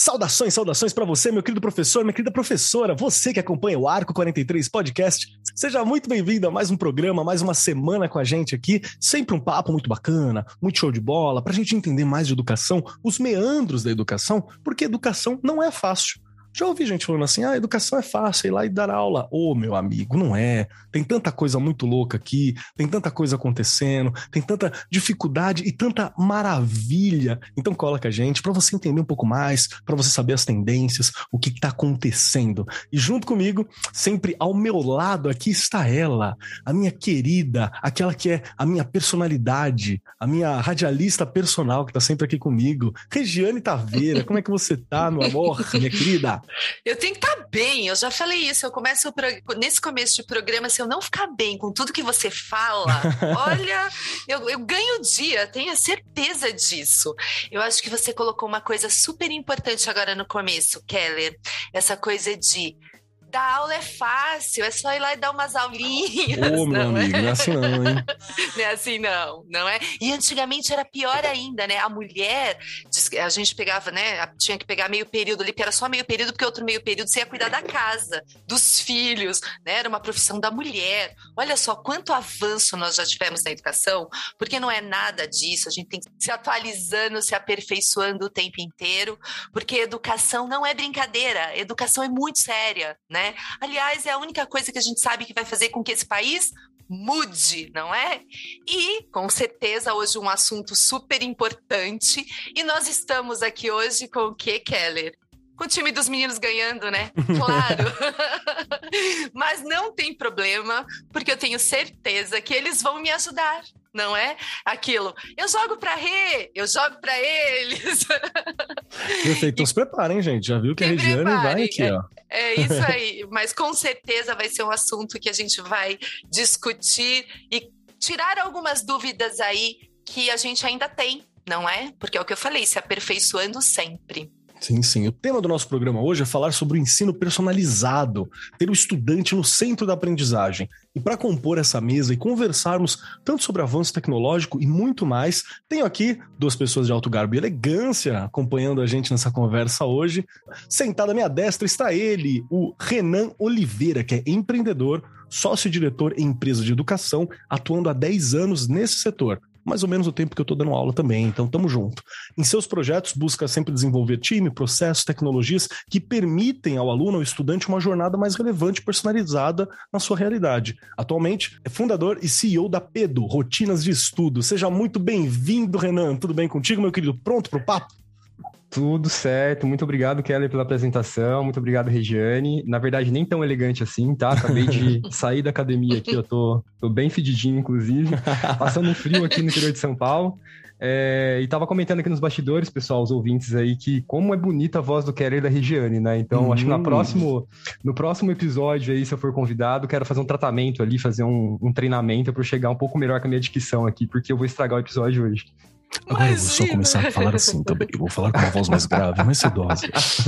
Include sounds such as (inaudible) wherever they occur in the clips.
Saudações, saudações para você, meu querido professor, minha querida professora, você que acompanha o Arco 43 Podcast. Seja muito bem-vindo a mais um programa, mais uma semana com a gente aqui. Sempre um papo muito bacana, muito show de bola, para a gente entender mais de educação, os meandros da educação, porque educação não é fácil. Já ouvi gente falando assim: ah, educação é fácil, ir lá e dar aula. Ô, oh, meu amigo, não é. Tem tanta coisa muito louca aqui, tem tanta coisa acontecendo, tem tanta dificuldade e tanta maravilha. Então cola com a gente para você entender um pouco mais, para você saber as tendências, o que está acontecendo. E junto comigo, sempre ao meu lado aqui está ela, a minha querida, aquela que é a minha personalidade, a minha radialista personal que está sempre aqui comigo, Regiane Taveira. Como é que você tá, meu amor, minha querida? Eu tenho que estar tá bem, eu já falei isso. Eu começo nesse começo de programa, se eu não ficar bem com tudo que você fala, (laughs) olha, eu, eu ganho o dia, tenha certeza disso. Eu acho que você colocou uma coisa super importante agora no começo, Keller. Essa coisa de Dar aula é fácil, é só ir lá e dar umas aulinhas. Ô, meu não é? amigo, é? não é assim não, hein? (laughs) Não é assim não, não é? E antigamente era pior ainda, né? A mulher, a gente pegava, né? Tinha que pegar meio período ali, que era só meio período, porque outro meio período você ia cuidar da casa, dos filhos, né? Era uma profissão da mulher. Olha só quanto avanço nós já tivemos na educação, porque não é nada disso, a gente tem que se atualizando, se aperfeiçoando o tempo inteiro, porque educação não é brincadeira, educação é muito séria, né? Né? Aliás, é a única coisa que a gente sabe que vai fazer com que esse país mude, não é? E, com certeza, hoje um assunto super importante. E nós estamos aqui hoje com o que, Keller? Com o time dos meninos ganhando, né? Claro. (laughs) Mas não tem problema, porque eu tenho certeza que eles vão me ajudar não é? Aquilo, eu jogo para Rê, eu jogo para eles. (laughs) Perfeito, então se preparem, gente. Já viu que a Regiane vai aqui, é, ó. É isso aí, (laughs) mas com certeza vai ser um assunto que a gente vai discutir e tirar algumas dúvidas aí que a gente ainda tem, não é? Porque é o que eu falei, se aperfeiçoando sempre. Sim, sim. O tema do nosso programa hoje é falar sobre o ensino personalizado, ter o estudante no centro da aprendizagem. E para compor essa mesa e conversarmos tanto sobre avanço tecnológico e muito mais, tenho aqui duas pessoas de alto garbo e elegância acompanhando a gente nessa conversa hoje. Sentado à minha destra está ele, o Renan Oliveira, que é empreendedor, sócio-diretor em empresa de educação, atuando há 10 anos nesse setor mais ou menos o tempo que eu estou dando aula também, então tamo junto. Em seus projetos, busca sempre desenvolver time, processos, tecnologias que permitem ao aluno, ao estudante, uma jornada mais relevante e personalizada na sua realidade. Atualmente, é fundador e CEO da PEDO, Rotinas de Estudo. Seja muito bem-vindo, Renan. Tudo bem contigo, meu querido? Pronto pro papo? Tudo certo, muito obrigado, Keller, pela apresentação, muito obrigado, Regiane. Na verdade, nem tão elegante assim, tá? Acabei de (laughs) sair da academia aqui, eu tô, tô bem fedidinho, inclusive, passando um frio aqui no interior de São Paulo. É, e tava comentando aqui nos bastidores, pessoal, os ouvintes aí, que como é bonita a voz do Keller e da Regiane, né? Então, acho que no hum. próximo, no próximo episódio aí, se eu for convidado, quero fazer um tratamento ali, fazer um, um treinamento para chegar um pouco melhor com a minha dicção aqui, porque eu vou estragar o episódio hoje. Agora eu vou só começar a falar assim também. Eu vou falar com uma voz mais grave, mais sedosa.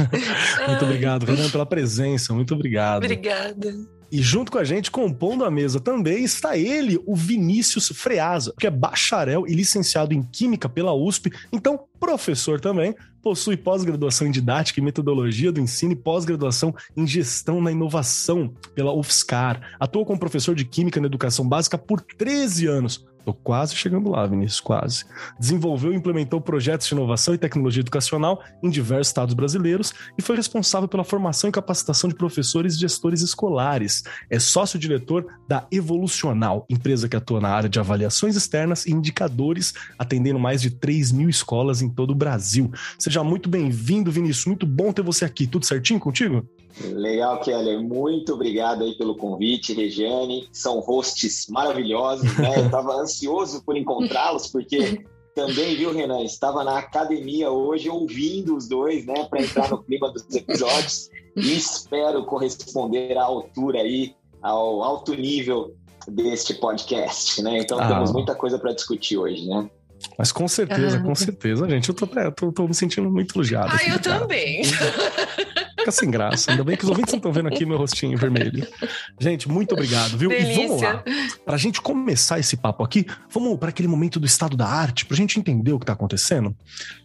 (laughs) muito obrigado, Renan, pela presença. Muito obrigado. Obrigada. E junto com a gente, compondo a mesa também, está ele, o Vinícius Freasa, que é bacharel e licenciado em Química pela USP, então professor também, possui pós-graduação em Didática e Metodologia do Ensino e pós-graduação em Gestão na Inovação pela UFSCar. Atua como professor de Química na Educação Básica por 13 anos Tô quase chegando lá, Vinícius, quase. Desenvolveu e implementou projetos de inovação e tecnologia educacional em diversos estados brasileiros e foi responsável pela formação e capacitação de professores e gestores escolares. É sócio-diretor da Evolucional, empresa que atua na área de avaliações externas e indicadores, atendendo mais de 3 mil escolas em todo o Brasil. Seja muito bem-vindo, Vinícius. Muito bom ter você aqui. Tudo certinho contigo? Legal, Keller. Muito obrigado aí pelo convite, Regiane. São hosts maravilhosos, né? Eu estava ansioso por encontrá-los, porque também, viu, Renan? Estava na academia hoje ouvindo os dois, né, para entrar no clima dos episódios e espero corresponder à altura aí, ao alto nível deste podcast, né? Então ah. temos muita coisa para discutir hoje, né? Mas com certeza, com certeza, gente. Eu tô, tô, tô me sentindo muito elogiado. Ah, eu também. (laughs) Fica sem graça. Ainda bem que os ouvintes não estão vendo aqui meu rostinho vermelho. Gente, muito obrigado, viu? Delícia. E vamos lá. Pra gente começar esse papo aqui, vamos para aquele momento do estado da arte, pra gente entender o que tá acontecendo.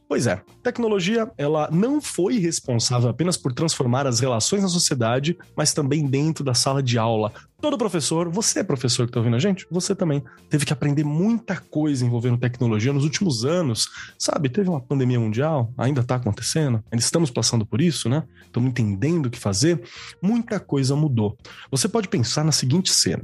Pois é, tecnologia, ela não foi responsável apenas por transformar as relações na sociedade, mas também dentro da sala de aula. Todo professor, você é professor que está ouvindo a gente, você também teve que aprender muita coisa envolvendo tecnologia nos últimos anos. Sabe, teve uma pandemia mundial, ainda está acontecendo, ainda estamos passando por isso, né? Entendendo o que fazer. Muita coisa mudou. Você pode pensar na seguinte cena: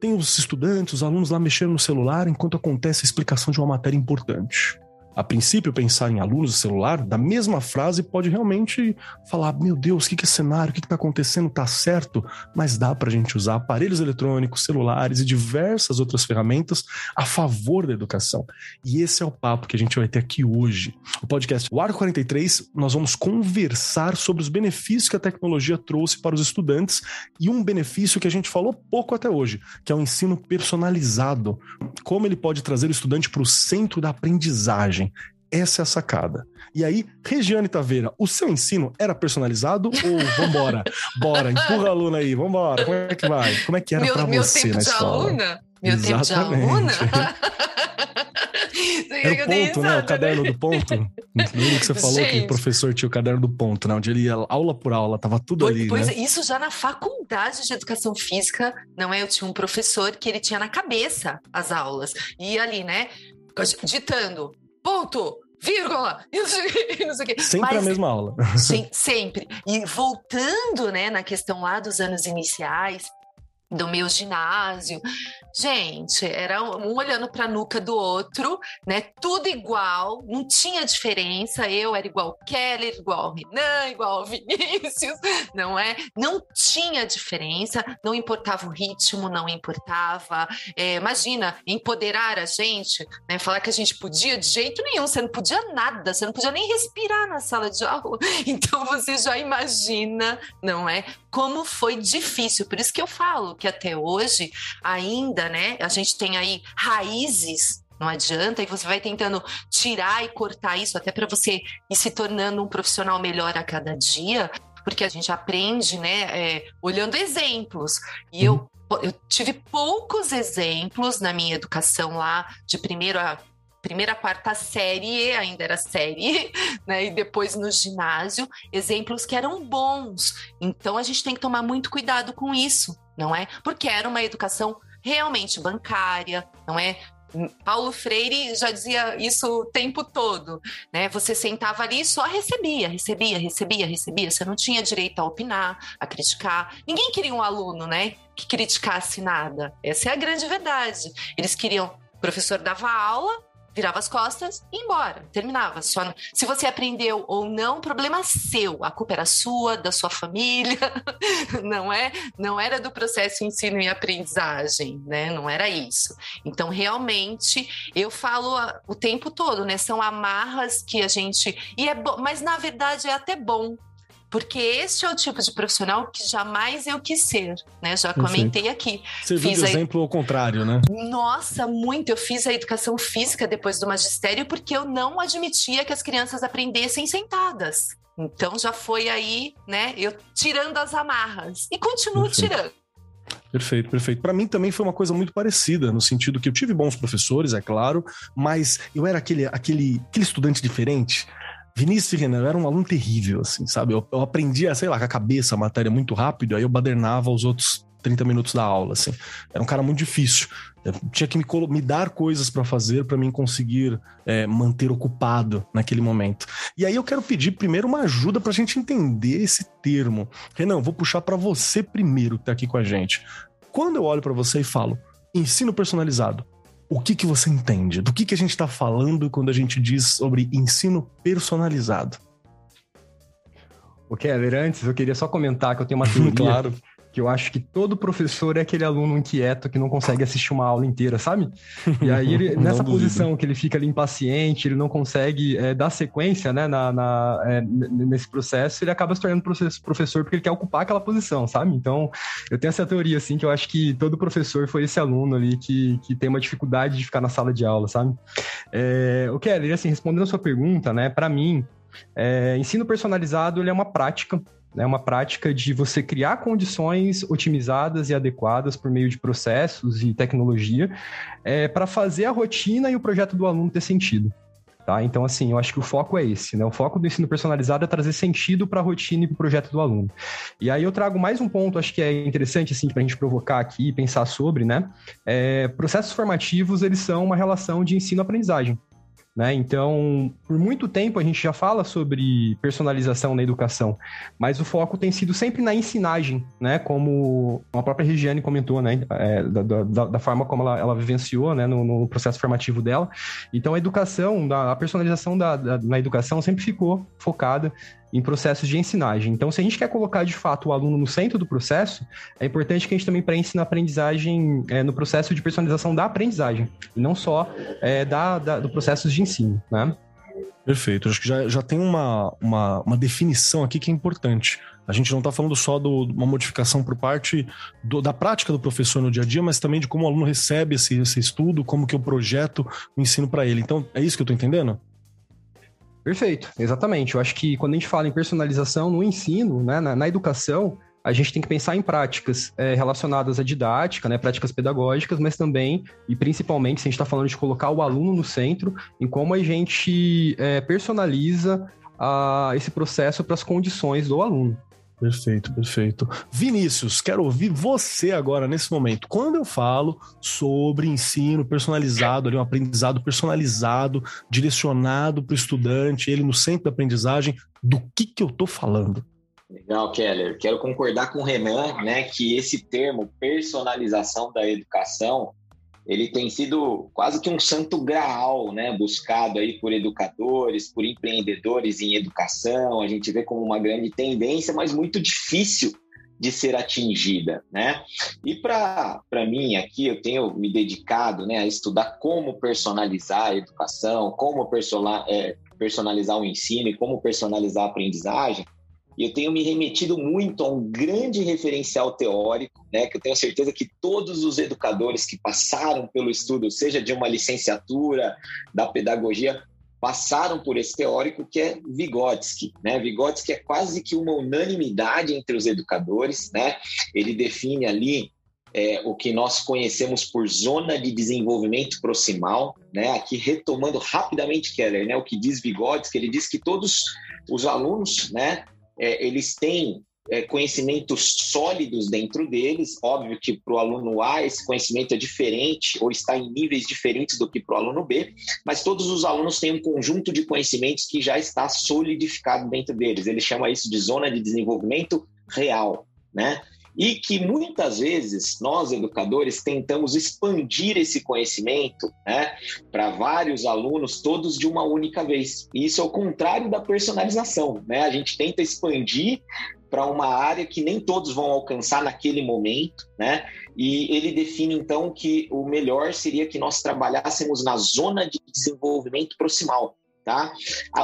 tem os estudantes, os alunos lá mexendo no celular enquanto acontece a explicação de uma matéria importante a princípio, pensar em alunos celular, da mesma frase pode realmente falar: meu Deus, o que é cenário? O que está acontecendo? Tá certo? Mas dá para a gente usar aparelhos eletrônicos, celulares e diversas outras ferramentas a favor da educação. E esse é o papo que a gente vai ter aqui hoje. O podcast O Arco 43, nós vamos conversar sobre os benefícios que a tecnologia trouxe para os estudantes e um benefício que a gente falou pouco até hoje, que é o ensino personalizado. Como ele pode trazer o estudante para o centro da aprendizagem essa é a sacada. E aí, Regiane Taveira, o seu ensino era personalizado ou (laughs) vambora? Bora, empurra a aluna aí, vambora. Como é que vai? Como é que era para você na escola? Aluna? Meu Exatamente. tempo de aluna? (laughs) Era o ponto, né? O caderno do ponto. Lembra que você falou Gente. que o professor tinha o caderno do ponto, né? Onde ele ia aula por aula, tava tudo pois, ali. Pois né? Isso já na faculdade de educação física, não é? Eu tinha um professor que ele tinha na cabeça as aulas. E ali, né? Ditando, ponto, vírgula, (laughs) não sei, não sei o quê. Sempre Mas, a mesma aula. Sim, sempre. E voltando, né, na questão lá dos anos iniciais, do meu ginásio. Gente, era um olhando para a nuca do outro, né? Tudo igual, não tinha diferença. Eu era igual ao Keller, igual ao Renan, igual ao (laughs) Vinícius, não é? Não tinha diferença, não importava o ritmo, não importava. É, imagina, empoderar a gente, né? Falar que a gente podia de jeito nenhum, você não podia nada, você não podia nem respirar na sala de aula. (laughs) Então você já imagina, não é? Como foi difícil. Por isso que eu falo que até hoje ainda, né, a gente tem aí raízes não adianta, e você vai tentando tirar e cortar isso até para você ir se tornando um profissional melhor a cada dia, porque a gente aprende, né, é, olhando exemplos. E eu, uhum. eu tive poucos exemplos na minha educação lá, de primeiro a primeira, quarta série, ainda era série, (laughs) né? E depois no ginásio, exemplos que eram bons. Então a gente tem que tomar muito cuidado com isso, não é? Porque era uma educação realmente bancária, não é? Paulo Freire já dizia isso o tempo todo, né? Você sentava ali e só recebia, recebia, recebia, recebia. Você não tinha direito a opinar, a criticar. Ninguém queria um aluno, né, que criticasse nada. Essa é a grande verdade. Eles queriam o professor dava aula, virava as costas e embora, terminava. Só, se você aprendeu ou não, problema seu. A culpa era sua, da sua família, (laughs) não é? Não era do processo ensino e aprendizagem, né? Não era isso. Então, realmente, eu falo o tempo todo, né? São amarras que a gente e é mas na verdade é até bom porque este é o tipo de profissional que jamais eu quis ser, né? Já comentei aqui. Você viu de exemplo ao contrário, né? Nossa, muito. Eu fiz a educação física depois do magistério porque eu não admitia que as crianças aprendessem sentadas. Então já foi aí, né? Eu tirando as amarras e continuo Perfeito. tirando. Perfeito, perfeito. Para mim também foi uma coisa muito parecida, no sentido que eu tive bons professores, é claro, mas eu era aquele, aquele, aquele estudante diferente Vinícius Renan, eu era um aluno terrível, assim, sabe? Eu, eu aprendia, sei lá, com a cabeça a matéria muito rápido, aí eu badernava os outros 30 minutos da aula, assim. Era um cara muito difícil. Eu tinha que me, me dar coisas para fazer para mim conseguir é, manter ocupado naquele momento. E aí eu quero pedir primeiro uma ajuda para a gente entender esse termo. Renan, vou puxar para você primeiro que tá aqui com a gente. Quando eu olho para você e falo ensino personalizado, o que, que você entende? Do que, que a gente está falando quando a gente diz sobre ensino personalizado? O Keller, antes eu queria só comentar que eu tenho uma (laughs) teoria claro que eu acho que todo professor é aquele aluno inquieto que não consegue assistir uma aula inteira, sabe? E aí, ele, (laughs) nessa posição que ele fica ali impaciente, ele não consegue é, dar sequência né, na, na é, nesse processo, ele acaba se tornando professor porque ele quer ocupar aquela posição, sabe? Então, eu tenho essa teoria, assim, que eu acho que todo professor foi esse aluno ali que, que tem uma dificuldade de ficar na sala de aula, sabe? É, o Kelly, assim, respondendo a sua pergunta, né, para mim, é, ensino personalizado ele é uma prática né? Uma prática de você criar condições otimizadas e adequadas por meio de processos e tecnologia é, para fazer a rotina e o projeto do aluno ter sentido. Tá? Então, assim, eu acho que o foco é esse, né? O foco do ensino personalizado é trazer sentido para a rotina e para o projeto do aluno. E aí eu trago mais um ponto, acho que é interessante, assim, para a gente provocar aqui e pensar sobre, né? É, processos formativos, eles são uma relação de ensino-aprendizagem. Né? Então, por muito tempo a gente já fala sobre personalização na educação, mas o foco tem sido sempre na ensinagem, né? Como a própria Regiane comentou, né? É, da, da, da, forma como ela, ela vivenciou né? No, no, processo formativo dela. Então, a educação, a personalização da, da, na educação sempre ficou focada em processos de ensinagem. Então, se a gente quer colocar de fato o aluno no centro do processo, é importante que a gente também pense na aprendizagem, é, no processo de personalização da aprendizagem, e não só é, da, da, do processo de ensino, né? Perfeito. Acho que já, já tem uma, uma, uma definição aqui que é importante. A gente não está falando só de uma modificação por parte do, da prática do professor no dia a dia, mas também de como o aluno recebe esse, esse estudo, como que eu projeto o ensino para ele. Então, é isso que eu estou entendendo? Perfeito, exatamente. Eu acho que quando a gente fala em personalização no ensino, né, na, na educação, a gente tem que pensar em práticas é, relacionadas à didática, né, práticas pedagógicas, mas também e principalmente, se a gente está falando de colocar o aluno no centro, em como a gente é, personaliza a, esse processo para as condições do aluno. Perfeito, perfeito. Vinícius, quero ouvir você agora nesse momento. Quando eu falo sobre ensino personalizado, ali, um aprendizado personalizado, direcionado para o estudante, ele no centro da aprendizagem, do que, que eu estou falando? Legal, Keller. Quero concordar com o Renan, né, que esse termo personalização da educação ele tem sido quase que um santo graal, né, buscado aí por educadores, por empreendedores em educação. A gente vê como uma grande tendência, mas muito difícil de ser atingida, né? E para mim aqui eu tenho me dedicado, né, a estudar como personalizar a educação, como é, personalizar o ensino e como personalizar a aprendizagem. E eu tenho me remetido muito a um grande referencial teórico, né, que eu tenho certeza que todos os educadores que passaram pelo estudo, seja de uma licenciatura, da pedagogia, passaram por esse teórico que é Vygotsky, né? Vygotsky é quase que uma unanimidade entre os educadores, né? Ele define ali é, o que nós conhecemos por zona de desenvolvimento proximal, né? Aqui retomando rapidamente Keller, né? O que diz Vygotsky, ele diz que todos os alunos, né? É, eles têm é, conhecimentos sólidos dentro deles. Óbvio que para o aluno A esse conhecimento é diferente ou está em níveis diferentes do que para o aluno B, mas todos os alunos têm um conjunto de conhecimentos que já está solidificado dentro deles. Ele chama isso de zona de desenvolvimento real, né? E que muitas vezes nós educadores tentamos expandir esse conhecimento né, para vários alunos, todos de uma única vez. E isso é o contrário da personalização. Né? A gente tenta expandir para uma área que nem todos vão alcançar naquele momento, né? E ele define então que o melhor seria que nós trabalhássemos na zona de desenvolvimento proximal, tá?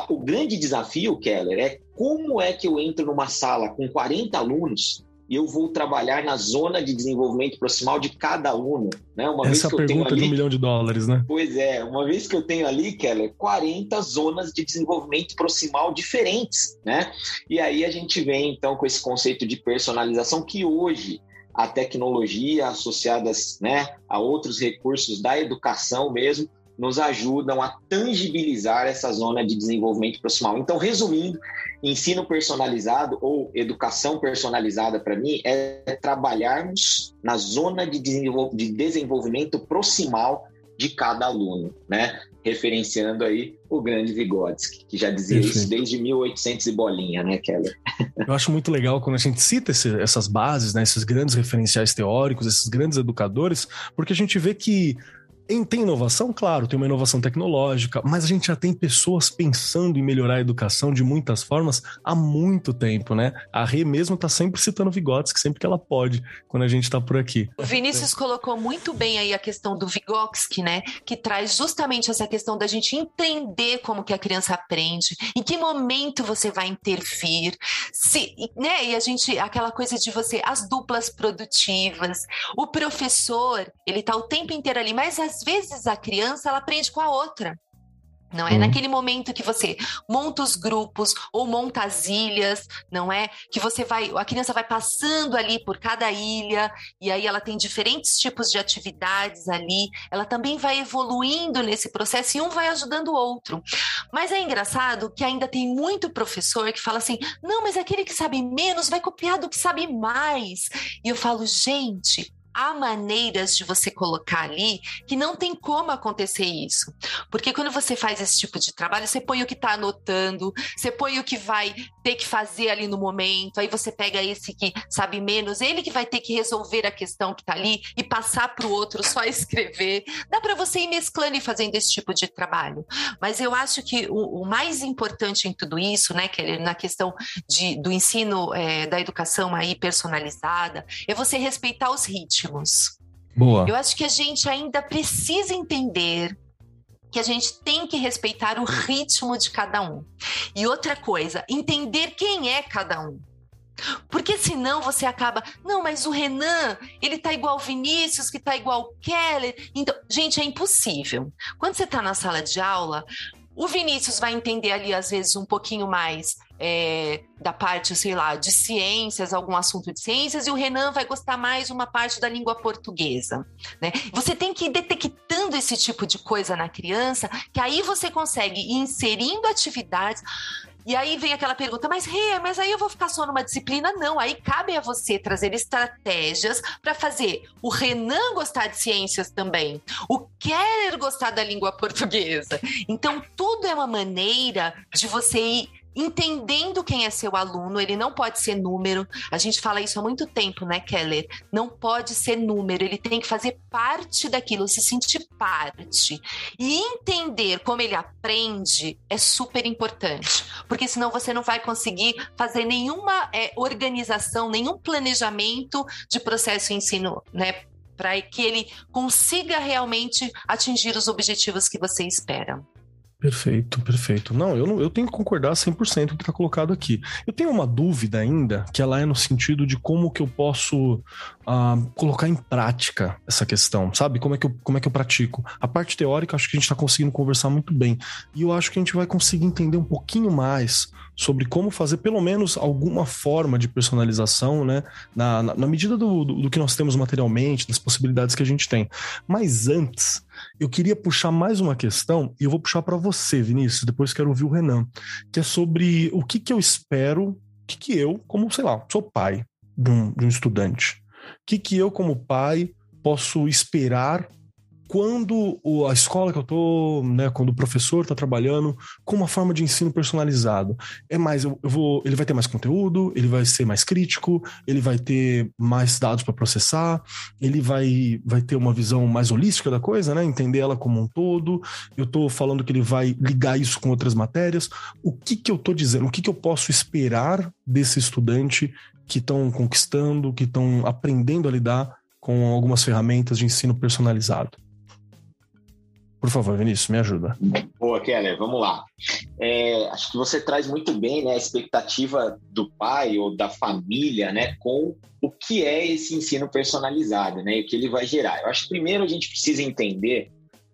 O grande desafio, Keller, é como é que eu entro numa sala com 40 alunos eu vou trabalhar na zona de desenvolvimento proximal de cada aluno. Né? Uma Essa vez que pergunta eu tenho ali, de um milhão de dólares, né? Pois é, uma vez que eu tenho ali, Keller, 40 zonas de desenvolvimento proximal diferentes, né? E aí a gente vem, então, com esse conceito de personalização que hoje a tecnologia associadas né, a outros recursos da educação mesmo nos ajudam a tangibilizar essa zona de desenvolvimento proximal. Então, resumindo, ensino personalizado ou educação personalizada para mim é trabalharmos na zona de, de desenvolvimento proximal de cada aluno, né? Referenciando aí o grande Vygotsky, que já dizia Perfeito. isso desde 1800 e bolinha, né, Keller? (laughs) Eu acho muito legal quando a gente cita esse, essas bases, né, esses grandes referenciais teóricos, esses grandes educadores, porque a gente vê que tem inovação? Claro, tem uma inovação tecnológica, mas a gente já tem pessoas pensando em melhorar a educação de muitas formas há muito tempo, né? A Rê mesmo tá sempre citando Vygotsky sempre que ela pode, quando a gente tá por aqui. O Vinícius colocou muito bem aí a questão do Vygotsky, né? Que traz justamente essa questão da gente entender como que a criança aprende, em que momento você vai intervir, se, né? E a gente, aquela coisa de você, as duplas produtivas, o professor, ele tá o tempo inteiro ali, mas às às vezes a criança ela aprende com a outra. Não é uhum. naquele momento que você monta os grupos ou monta as ilhas, não é? Que você vai, a criança vai passando ali por cada ilha e aí ela tem diferentes tipos de atividades ali. Ela também vai evoluindo nesse processo e um vai ajudando o outro. Mas é engraçado que ainda tem muito professor que fala assim: "Não, mas aquele que sabe menos vai copiar do que sabe mais". E eu falo: "Gente, há maneiras de você colocar ali que não tem como acontecer isso. Porque quando você faz esse tipo de trabalho, você põe o que está anotando, você põe o que vai ter que fazer ali no momento, aí você pega esse que sabe menos, ele que vai ter que resolver a questão que está ali e passar para o outro só (laughs) escrever. Dá para você ir mesclando e fazendo esse tipo de trabalho. Mas eu acho que o, o mais importante em tudo isso, né, que é na questão de, do ensino é, da educação aí personalizada, é você respeitar os ritmos. Boa. Eu acho que a gente ainda precisa entender que a gente tem que respeitar o ritmo de cada um. E outra coisa, entender quem é cada um. Porque senão você acaba, não, mas o Renan, ele tá igual o Vinícius, que tá igual o Keller. Então, gente, é impossível. Quando você tá na sala de aula, o Vinícius vai entender ali, às vezes, um pouquinho mais é, da parte, sei lá, de ciências, algum assunto de ciências, e o Renan vai gostar mais uma parte da língua portuguesa. Né? Você tem que ir detectando esse tipo de coisa na criança, que aí você consegue ir inserindo atividades. E aí vem aquela pergunta, mas Rê, mas aí eu vou ficar só numa disciplina? Não, aí cabe a você trazer estratégias para fazer o Renan gostar de ciências também, o Keller gostar da língua portuguesa. Então, tudo é uma maneira de você ir entendendo quem é seu aluno, ele não pode ser número. A gente fala isso há muito tempo, né, Keller? Não pode ser número, ele tem que fazer parte daquilo, se sentir parte. E entender como ele aprende é super importante, porque senão você não vai conseguir fazer nenhuma é, organização, nenhum planejamento de processo ensino, né? Para que ele consiga realmente atingir os objetivos que você espera. Perfeito, perfeito. Não, eu, não, eu tenho que concordar 100% com o que está colocado aqui. Eu tenho uma dúvida ainda, que ela é no sentido de como que eu posso uh, colocar em prática essa questão, sabe? Como é, que eu, como é que eu pratico. A parte teórica, acho que a gente está conseguindo conversar muito bem. E eu acho que a gente vai conseguir entender um pouquinho mais sobre como fazer pelo menos alguma forma de personalização, né? Na, na, na medida do, do, do que nós temos materialmente, das possibilidades que a gente tem. Mas antes, eu queria puxar mais uma questão, e eu vou puxar para você, Vinícius, depois quero ouvir o Renan, que é sobre o que, que eu espero, o que, que eu, como, sei lá, sou pai de um, de um estudante, o que, que eu, como pai, posso esperar quando a escola que eu tô, né, quando o professor está trabalhando com uma forma de ensino personalizado, é mais eu, eu, vou, ele vai ter mais conteúdo, ele vai ser mais crítico, ele vai ter mais dados para processar, ele vai vai ter uma visão mais holística da coisa, né, entender ela como um todo. Eu tô falando que ele vai ligar isso com outras matérias. O que que eu tô dizendo? O que que eu posso esperar desse estudante que estão conquistando, que estão aprendendo a lidar com algumas ferramentas de ensino personalizado? Por favor, Vinícius, me ajuda. Boa, Keller, vamos lá. É, acho que você traz muito bem né, a expectativa do pai ou da família né, com o que é esse ensino personalizado né, e o que ele vai gerar. Eu acho que primeiro a gente precisa entender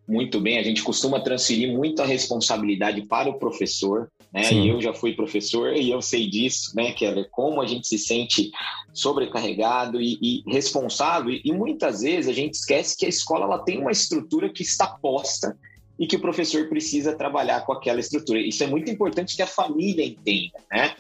muito bem, a gente costuma transferir muito a responsabilidade para o professor, né? E eu já fui professor e eu sei disso, né, Keller? Como a gente se sente sobrecarregado e, e responsável. E, e, muitas vezes a gente esquece que a escola ela tem uma estrutura que está posta e que o professor precisa trabalhar com aquela estrutura. Isso é muito importante que a família entenda, né?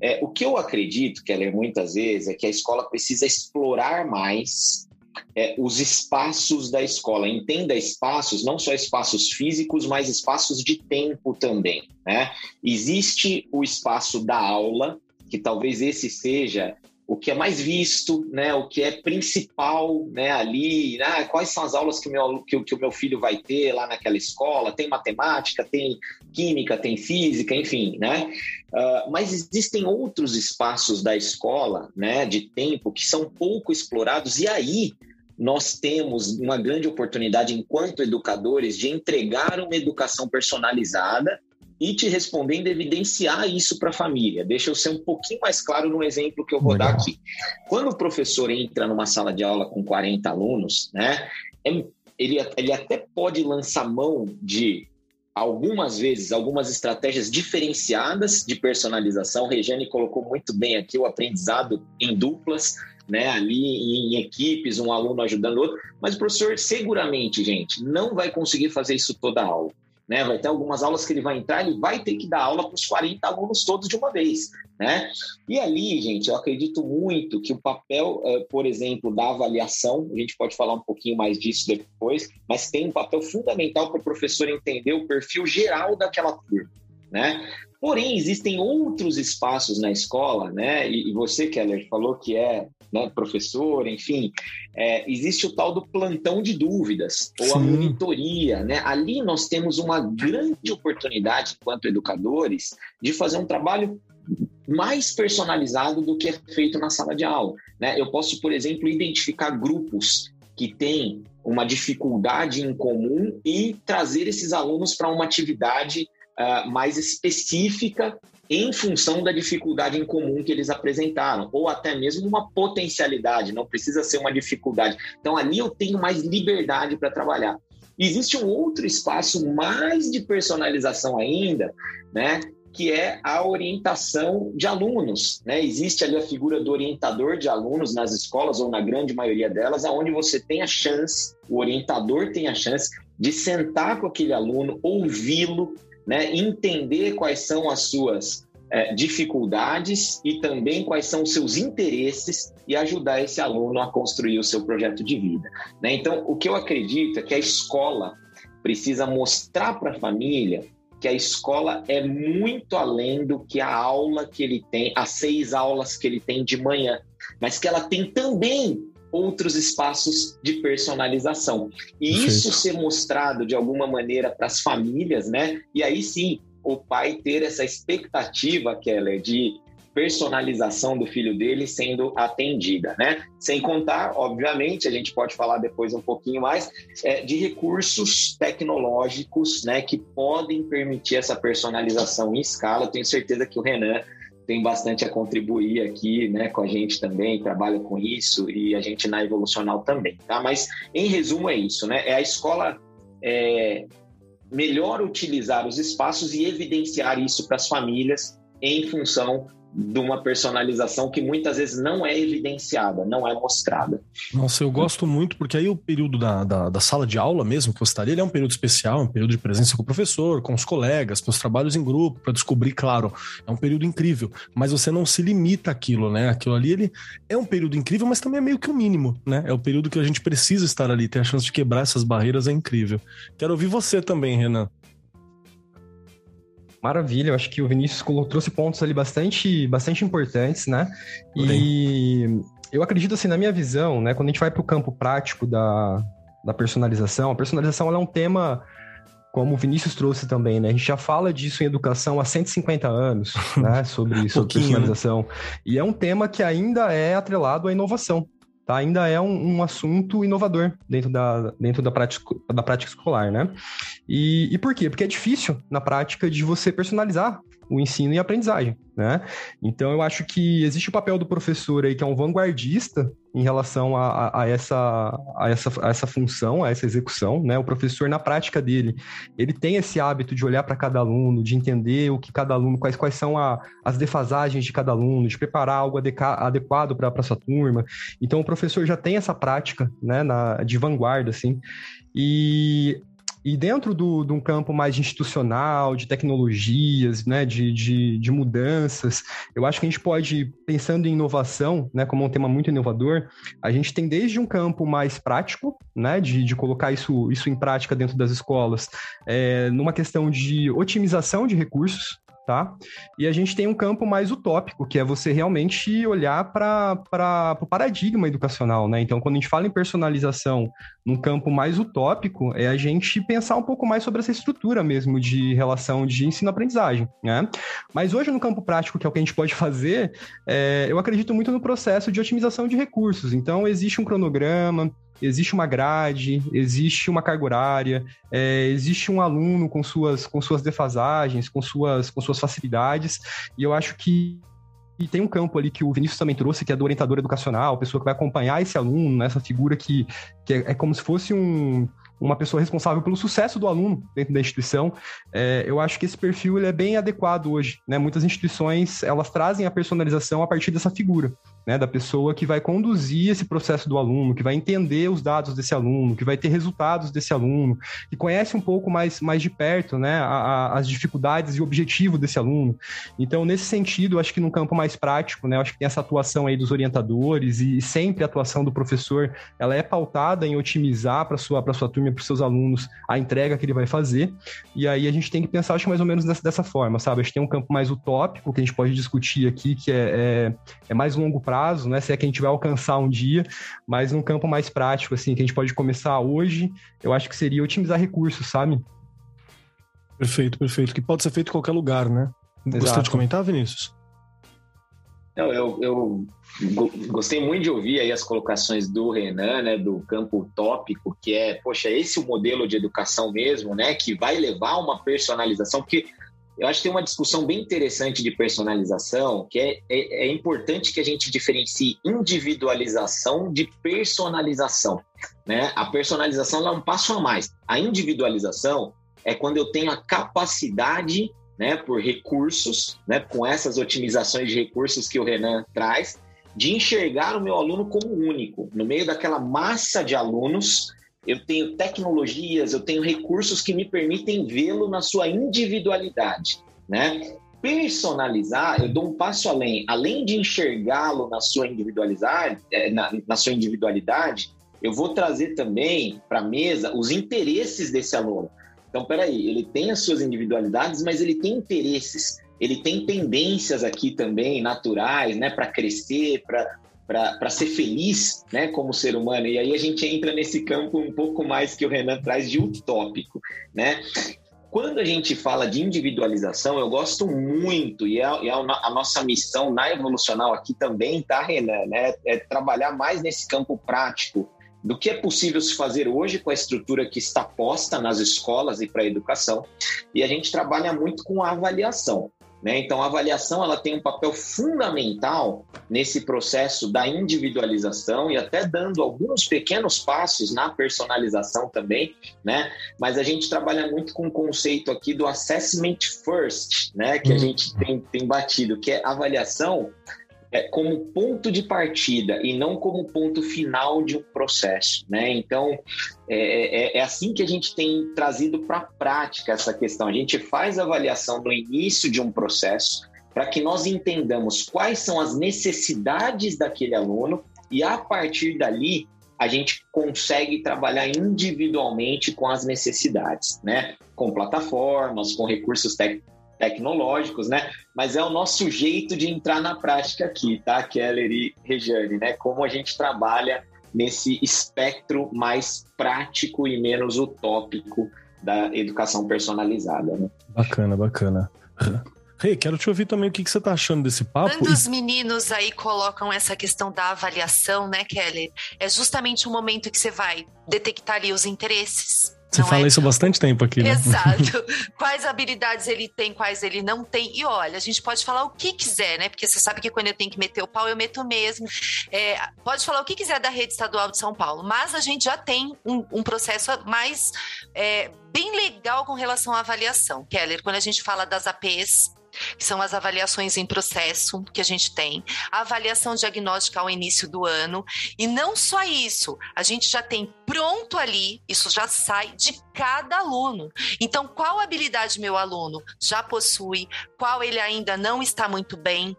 É, o que eu acredito, Keller, muitas vezes, é que a escola precisa explorar mais é, os espaços da escola. Entenda espaços, não só espaços físicos, mas espaços de tempo também. Né? Existe o espaço da aula, que talvez esse seja o que é mais visto, né, o que é principal né, ali, né, quais são as aulas que o, meu, que, que o meu filho vai ter lá naquela escola, tem matemática, tem química, tem física, enfim, né? Uh, mas existem outros espaços da escola, né, de tempo, que são pouco explorados, e aí nós temos uma grande oportunidade, enquanto educadores, de entregar uma educação personalizada e te respondendo, evidenciar isso para a família. Deixa eu ser um pouquinho mais claro no exemplo que eu vou Legal. dar aqui. Quando o professor entra numa sala de aula com 40 alunos, né, é, ele, ele até pode lançar mão de algumas vezes, algumas estratégias diferenciadas de personalização. Regiane colocou muito bem aqui o aprendizado em duplas, né, ali em equipes, um aluno ajudando o outro, mas o professor seguramente, gente, não vai conseguir fazer isso toda a aula. Né? Vai ter algumas aulas que ele vai entrar, ele vai ter que dar aula para os 40 alunos todos de uma vez. Né? E ali, gente, eu acredito muito que o papel, eh, por exemplo, da avaliação, a gente pode falar um pouquinho mais disso depois, mas tem um papel fundamental para o professor entender o perfil geral daquela turma. Né? Porém, existem outros espaços na escola, né? E, você, Keller, falou que é né, professor, enfim, é, existe o tal do plantão de dúvidas, ou Sim. a monitoria, né? Ali nós temos uma grande oportunidade, enquanto educadores, de fazer um trabalho mais personalizado do que é feito na sala de aula. Né? Eu posso, por exemplo, identificar grupos que têm uma dificuldade em comum e trazer esses alunos para uma atividade uh, mais específica em função da dificuldade em comum que eles apresentaram, ou até mesmo uma potencialidade, não precisa ser uma dificuldade. Então, ali eu tenho mais liberdade para trabalhar. Existe um outro espaço mais de personalização ainda, né? Que é a orientação de alunos. Né? Existe ali a figura do orientador de alunos nas escolas, ou na grande maioria delas, onde você tem a chance, o orientador tem a chance de sentar com aquele aluno, ouvi-lo, né, entender quais são as suas é, dificuldades e também quais são os seus interesses e ajudar esse aluno a construir o seu projeto de vida. Né? Então, o que eu acredito é que a escola precisa mostrar para a família que a escola é muito além do que a aula que ele tem, as seis aulas que ele tem de manhã, mas que ela tem também outros espaços de personalização. E Perfeito. isso ser mostrado de alguma maneira para as famílias, né? E aí sim, o pai ter essa expectativa, Keller, de personalização do filho dele sendo atendida, né? Sem contar, obviamente, a gente pode falar depois um pouquinho mais é, de recursos tecnológicos, né, que podem permitir essa personalização em escala. Eu tenho certeza que o Renan tem bastante a contribuir aqui, né, com a gente também, trabalha com isso e a gente na Evolucional também, tá? Mas, em resumo, é isso, né? É a escola é, melhor utilizar os espaços e evidenciar isso para as famílias em função de uma personalização que muitas vezes não é evidenciada, não é mostrada. Nossa, eu gosto muito, porque aí o período da, da, da sala de aula mesmo que você estaria, ele é um período especial, um período de presença com o professor, com os colegas, com os trabalhos em grupo, para descobrir, claro, é um período incrível, mas você não se limita àquilo, né? Aquilo ali, ele é um período incrível, mas também é meio que o mínimo, né? É o período que a gente precisa estar ali, ter a chance de quebrar essas barreiras é incrível. Quero ouvir você também, Renan. Maravilha, eu acho que o Vinícius trouxe pontos ali bastante, bastante importantes, né? E eu acredito assim, na minha visão, né, quando a gente vai para o campo prático da, da personalização, a personalização é um tema como o Vinícius trouxe também, né? A gente já fala disso em educação há 150 anos, (laughs) né? Sobre, sobre né? personalização. E é um tema que ainda é atrelado à inovação, tá? ainda é um, um, assunto inovador dentro da, dentro da, prática, da prática escolar, né? E, e por quê? Porque é difícil, na prática, de você personalizar o ensino e a aprendizagem, né? Então, eu acho que existe o papel do professor aí, que é um vanguardista em relação a, a, a, essa, a, essa, a essa função, a essa execução, né? O professor, na prática dele, ele tem esse hábito de olhar para cada aluno, de entender o que cada aluno, quais, quais são a, as defasagens de cada aluno, de preparar algo adequado para a sua turma. Então, o professor já tem essa prática, né, na, de vanguarda, assim. E e dentro do, de um campo mais institucional, de tecnologias, né, de, de, de, mudanças, eu acho que a gente pode, pensando em inovação, né, como um tema muito inovador, a gente tem desde um campo mais prático, né, de, de colocar isso, isso em prática dentro das escolas, é, numa questão de otimização de recursos, tá? E a gente tem um campo mais utópico, que é você realmente olhar para o paradigma educacional, né? Então, quando a gente fala em personalização num campo mais utópico, é a gente pensar um pouco mais sobre essa estrutura mesmo de relação de ensino-aprendizagem, né? Mas hoje, no campo prático, que é o que a gente pode fazer, é, eu acredito muito no processo de otimização de recursos. Então, existe um cronograma, existe uma grade, existe uma carga horária, é, existe um aluno com suas, com suas defasagens, com suas, com suas facilidades, e eu acho que e tem um campo ali que o Vinícius também trouxe, que é do orientador educacional, pessoa que vai acompanhar esse aluno, né, essa figura que, que é, é como se fosse um, uma pessoa responsável pelo sucesso do aluno dentro da instituição. É, eu acho que esse perfil ele é bem adequado hoje. Né? Muitas instituições elas trazem a personalização a partir dessa figura né, da pessoa que vai conduzir esse processo do aluno, que vai entender os dados desse aluno, que vai ter resultados desse aluno, que conhece um pouco mais, mais de perto né, a, a, as dificuldades e o objetivo desse aluno. Então, nesse sentido, acho que no campo mais prático, né, acho que tem essa atuação aí dos orientadores e, e sempre a atuação do professor, ela é pautada em otimizar para sua para sua turma, para seus alunos, a entrega que ele vai fazer. E aí a gente tem que pensar, acho que mais ou menos dessa, dessa forma, sabe? Acho que tem um campo mais utópico que a gente pode discutir aqui, que é, é, é mais longo prazo prazo, né? Se é que a gente vai alcançar um dia, mas num campo mais prático, assim, que a gente pode começar hoje, eu acho que seria otimizar recursos, sabe? Perfeito, perfeito. Que pode ser feito em qualquer lugar, né? Exato. Gostou de comentar, Vinícius? Não, eu, eu gostei muito de ouvir aí as colocações do Renan, né, do campo utópico, que é, poxa, esse é o modelo de educação mesmo, né, que vai levar uma personalização, porque eu acho que tem uma discussão bem interessante de personalização, que é, é, é importante que a gente diferencie individualização de personalização. Né? A personalização é um passo a mais. A individualização é quando eu tenho a capacidade, né, por recursos, né, com essas otimizações de recursos que o Renan traz, de enxergar o meu aluno como único, no meio daquela massa de alunos eu tenho tecnologias, eu tenho recursos que me permitem vê-lo na sua individualidade, né? Personalizar, eu dou um passo além. Além de enxergá-lo na sua individualidade, é, na, na sua individualidade, eu vou trazer também para a mesa os interesses desse aluno. Então, peraí, ele tem as suas individualidades, mas ele tem interesses, ele tem tendências aqui também naturais, né, para crescer, para para ser feliz né, como ser humano. E aí a gente entra nesse campo um pouco mais que o Renan traz de utópico. Né? Quando a gente fala de individualização, eu gosto muito, e é, é a nossa missão na Evolucional aqui também, tá, Renan? Né? É trabalhar mais nesse campo prático do que é possível se fazer hoje com a estrutura que está posta nas escolas e para a educação. E a gente trabalha muito com a avaliação. Né? Então, a avaliação ela tem um papel fundamental nesse processo da individualização e até dando alguns pequenos passos na personalização também, né? Mas a gente trabalha muito com o conceito aqui do assessment first, né? Que a uhum. gente tem, tem batido, que é avaliação é, como ponto de partida e não como ponto final de um processo, né? Então é, é, é assim que a gente tem trazido para a prática essa questão. A gente faz a avaliação no início de um processo para que nós entendamos quais são as necessidades daquele aluno e a partir dali a gente consegue trabalhar individualmente com as necessidades, né? Com plataformas, com recursos técnicos tecnológicos, né? Mas é o nosso jeito de entrar na prática aqui, tá, Keller e Regiane, né? Como a gente trabalha nesse espectro mais prático e menos utópico da educação personalizada, né? Bacana, bacana. Rei, hey, quero te ouvir também o que, que você está achando desse papo. Quando os meninos aí colocam essa questão da avaliação, né, Keller? É justamente o momento que você vai detectar ali os interesses. Você fala é? isso há bastante tempo aqui, né? Exato. (laughs) quais habilidades ele tem, quais ele não tem. E olha, a gente pode falar o que quiser, né? Porque você sabe que quando eu tenho que meter o pau, eu meto mesmo. É, pode falar o que quiser da rede estadual de São Paulo, mas a gente já tem um, um processo mais é, bem legal com relação à avaliação. Keller, quando a gente fala das APs, que são as avaliações em processo que a gente tem, a avaliação diagnóstica ao início do ano, e não só isso, a gente já tem pronto ali, isso já sai de cada aluno. Então, qual habilidade meu aluno já possui, qual ele ainda não está muito bem.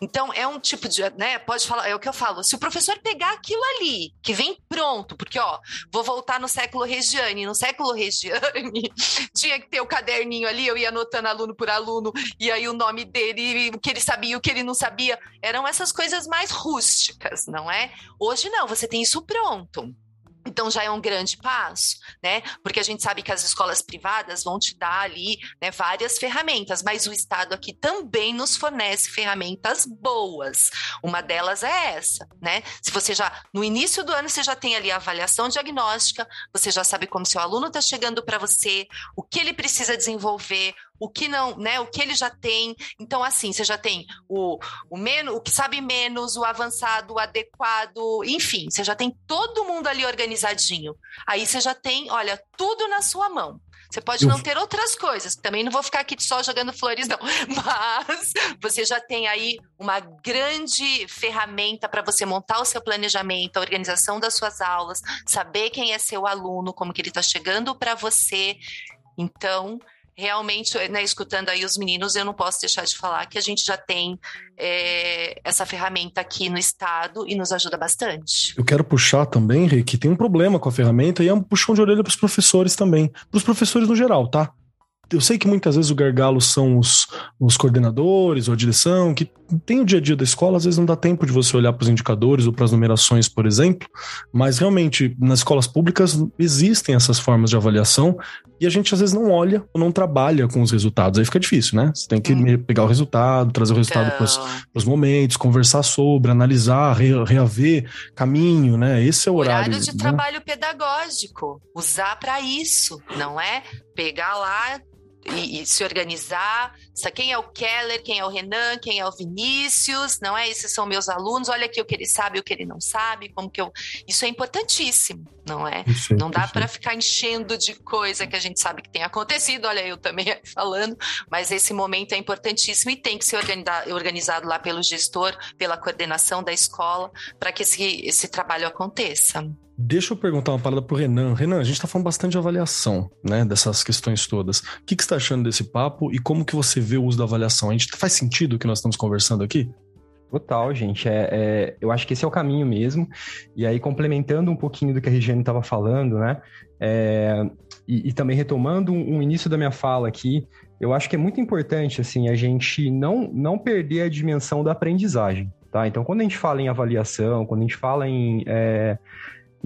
Então, é um tipo de, né, pode falar, é o que eu falo, se o professor pegar aquilo ali, que vem pronto, porque, ó, vou voltar no século Regiane, no século Regiane, (laughs) tinha que ter o caderninho ali, eu ia anotando aluno por aluno, e aí o nome dele, o que ele sabia, o que ele não sabia, eram essas coisas mais rústicas, não é? Hoje não, você tem isso pronto. Então já é um grande passo, né? Porque a gente sabe que as escolas privadas vão te dar ali né, várias ferramentas, mas o Estado aqui também nos fornece ferramentas boas. Uma delas é essa, né? Se você já, no início do ano, você já tem ali a avaliação diagnóstica, você já sabe como seu aluno está chegando para você, o que ele precisa desenvolver, o que não, né? O que ele já tem. Então, assim, você já tem o, o menos, o que sabe menos, o avançado, o adequado, enfim, você já tem todo mundo ali organizadinho. Aí você já tem, olha, tudo na sua mão. Você pode eu... não ter outras coisas, também não vou ficar aqui só jogando flores, não. (laughs) Mas você já tem aí uma grande ferramenta para você montar o seu planejamento, a organização das suas aulas, saber quem é seu aluno, como que ele está chegando para você. Então, realmente, né, escutando aí os meninos, eu não posso deixar de falar que a gente já tem é, essa ferramenta aqui no estado e nos ajuda bastante. Eu quero puxar também, que tem um problema com a ferramenta e é um puxão de orelha para os professores também, para os professores no geral, tá? Eu sei que muitas vezes o gargalo são os, os coordenadores ou a direção, que tem o dia a dia da escola, às vezes não dá tempo de você olhar para os indicadores ou para as numerações, por exemplo, mas realmente nas escolas públicas existem essas formas de avaliação e a gente às vezes não olha ou não trabalha com os resultados. Aí fica difícil, né? Você tem que hum. pegar o resultado, trazer o resultado então... para os momentos, conversar sobre, analisar, re, reaver caminho, né? Esse é o horário. Horário de né? trabalho pedagógico, usar para isso, não é? Pegar lá, e, e, se organizar. Quem é o Keller, quem é o Renan, quem é o Vinícius, não é? Esses são meus alunos. Olha aqui o que ele sabe, o que ele não sabe, como que eu. Isso é importantíssimo, não é? Isso, não dá para ficar enchendo de coisa que a gente sabe que tem acontecido. Olha, eu também (laughs) falando, mas esse momento é importantíssimo e tem que ser organizado lá pelo gestor, pela coordenação da escola, para que esse, esse trabalho aconteça. Deixa eu perguntar uma parada pro Renan. Renan, a gente tá falando bastante de avaliação, né? Dessas questões todas. O que, que você tá achando desse papo e como que você vê o uso da avaliação? A gente faz sentido o que nós estamos conversando aqui? Total, gente. É, é, eu acho que esse é o caminho mesmo. E aí, complementando um pouquinho do que a Regiane estava falando, né? É, e, e, também retomando um, um, início da minha fala aqui, eu acho que é muito importante, assim, a gente não, não perder a dimensão da aprendizagem, tá? Então, quando a gente fala em avaliação, quando a gente fala em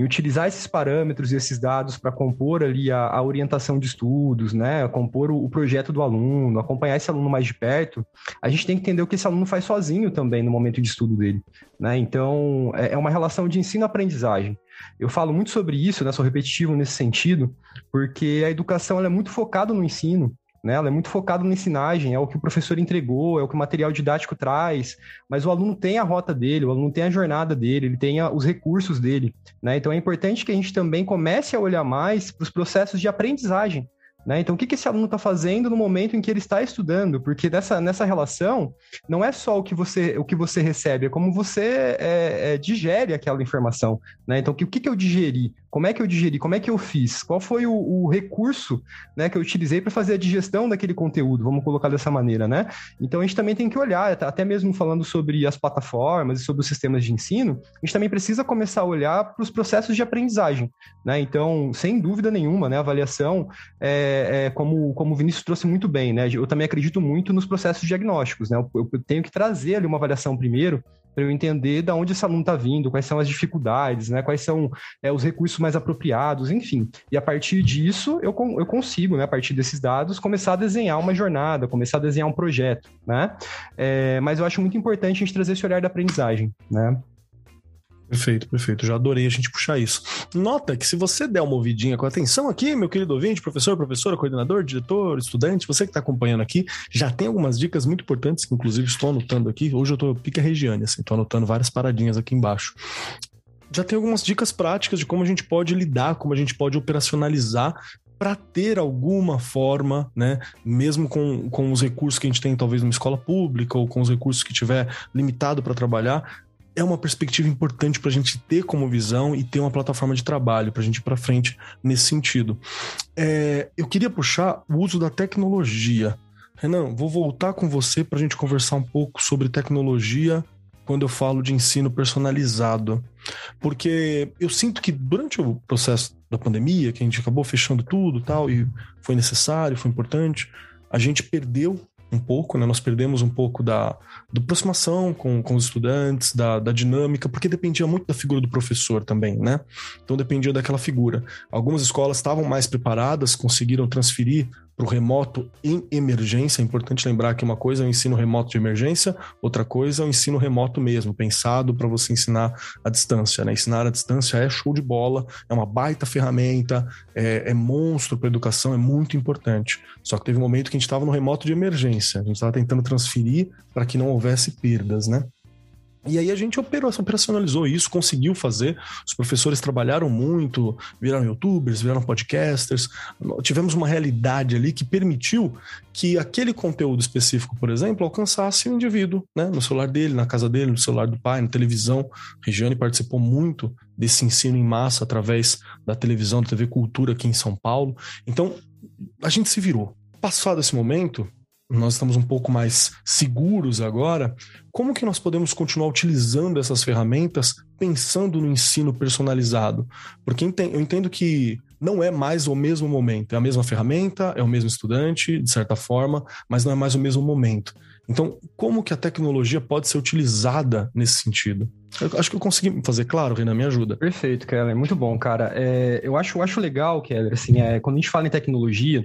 em utilizar esses parâmetros e esses dados para compor ali a, a, orientação de estudos, né, compor o, o, projeto do aluno, acompanhar esse aluno mais de perto, a gente tem que entender o que esse aluno faz sozinho também no momento de estudo dele, né? Então, é, é uma relação de ensino-aprendizagem. Eu falo muito sobre isso, né, sou repetitivo nesse sentido, porque a educação é muito focada no ensino, né? Ela é muito focada na ensinagem, é o que o professor entregou, é o que o material didático traz, mas o aluno tem a rota dele, o aluno tem a jornada dele, ele tem a, os recursos dele. Né? Então é importante que a gente também comece a olhar mais para os processos de aprendizagem. Né? Então, o que, que esse aluno está fazendo no momento em que ele está estudando? Porque nessa, nessa relação, não é só o que você, o que você recebe, é como você é, é, digere aquela informação. Né? Então, o que, que eu digeri? Como é que eu digeri? Como é que eu fiz? Qual foi o, o recurso né, que eu utilizei para fazer a digestão daquele conteúdo? Vamos colocar dessa maneira, né? Então, a gente também tem que olhar, até mesmo falando sobre as plataformas e sobre os sistemas de ensino, a gente também precisa começar a olhar para os processos de aprendizagem. Né? Então, sem dúvida nenhuma, né, a avaliação é, é, como, como o Vinícius trouxe muito bem, né? Eu também acredito muito nos processos diagnósticos, né? Eu, eu tenho que trazer ali uma avaliação primeiro para eu entender de onde esse aluno está vindo, quais são as dificuldades, né? quais são é, os recursos mais apropriados, enfim. E a partir disso, eu, eu consigo, né, a partir desses dados, começar a desenhar uma jornada, começar a desenhar um projeto. Né? É, mas eu acho muito importante a gente trazer esse olhar da aprendizagem. Né? Perfeito, perfeito. Já adorei a gente puxar isso. Nota que se você der uma ouvidinha com atenção aqui, meu querido ouvinte, professor, professora, coordenador, diretor, estudante, você que está acompanhando aqui, já tem algumas dicas muito importantes que, inclusive, estou anotando aqui. Hoje eu estou pica regiane, assim, estou anotando várias paradinhas aqui embaixo. Já tem algumas dicas práticas de como a gente pode lidar, como a gente pode operacionalizar para ter alguma forma, né, mesmo com, com os recursos que a gente tem talvez numa escola pública ou com os recursos que tiver limitado para trabalhar, é uma perspectiva importante para a gente ter como visão e ter uma plataforma de trabalho para a gente ir para frente nesse sentido. É, eu queria puxar o uso da tecnologia. Renan, vou voltar com você para a gente conversar um pouco sobre tecnologia quando eu falo de ensino personalizado. Porque eu sinto que durante o processo da pandemia, que a gente acabou fechando tudo tal, e foi necessário, foi importante, a gente perdeu um pouco, né? Nós perdemos um pouco da, da aproximação com, com os estudantes, da, da dinâmica, porque dependia muito da figura do professor também, né? Então dependia daquela figura. Algumas escolas estavam mais preparadas, conseguiram transferir para o remoto em emergência. É importante lembrar que uma coisa é o ensino remoto de emergência, outra coisa é o ensino remoto mesmo, pensado para você ensinar à distância. Né? Ensinar à distância é show de bola, é uma baita ferramenta, é, é monstro para educação, é muito importante. Só que teve um momento que a gente estava no remoto de emergência, a gente estava tentando transferir para que não houvesse perdas, né? E aí a gente operacionalizou isso, conseguiu fazer. Os professores trabalharam muito, viraram youtubers, viraram podcasters. Tivemos uma realidade ali que permitiu que aquele conteúdo específico, por exemplo, alcançasse o indivíduo, né? No celular dele, na casa dele, no celular do pai, na televisão. A Regiane participou muito desse ensino em massa através da televisão, da TV Cultura aqui em São Paulo. Então, a gente se virou. Passado esse momento, nós estamos um pouco mais seguros agora, como que nós podemos continuar utilizando essas ferramentas pensando no ensino personalizado? Porque eu entendo que não é mais o mesmo momento, é a mesma ferramenta, é o mesmo estudante, de certa forma, mas não é mais o mesmo momento. Então, como que a tecnologia pode ser utilizada nesse sentido? Eu acho que eu consegui fazer claro, Renan, me ajuda. Perfeito, Keller, muito bom, cara. É, eu, acho, eu acho legal, Keller, assim, é, quando a gente fala em tecnologia,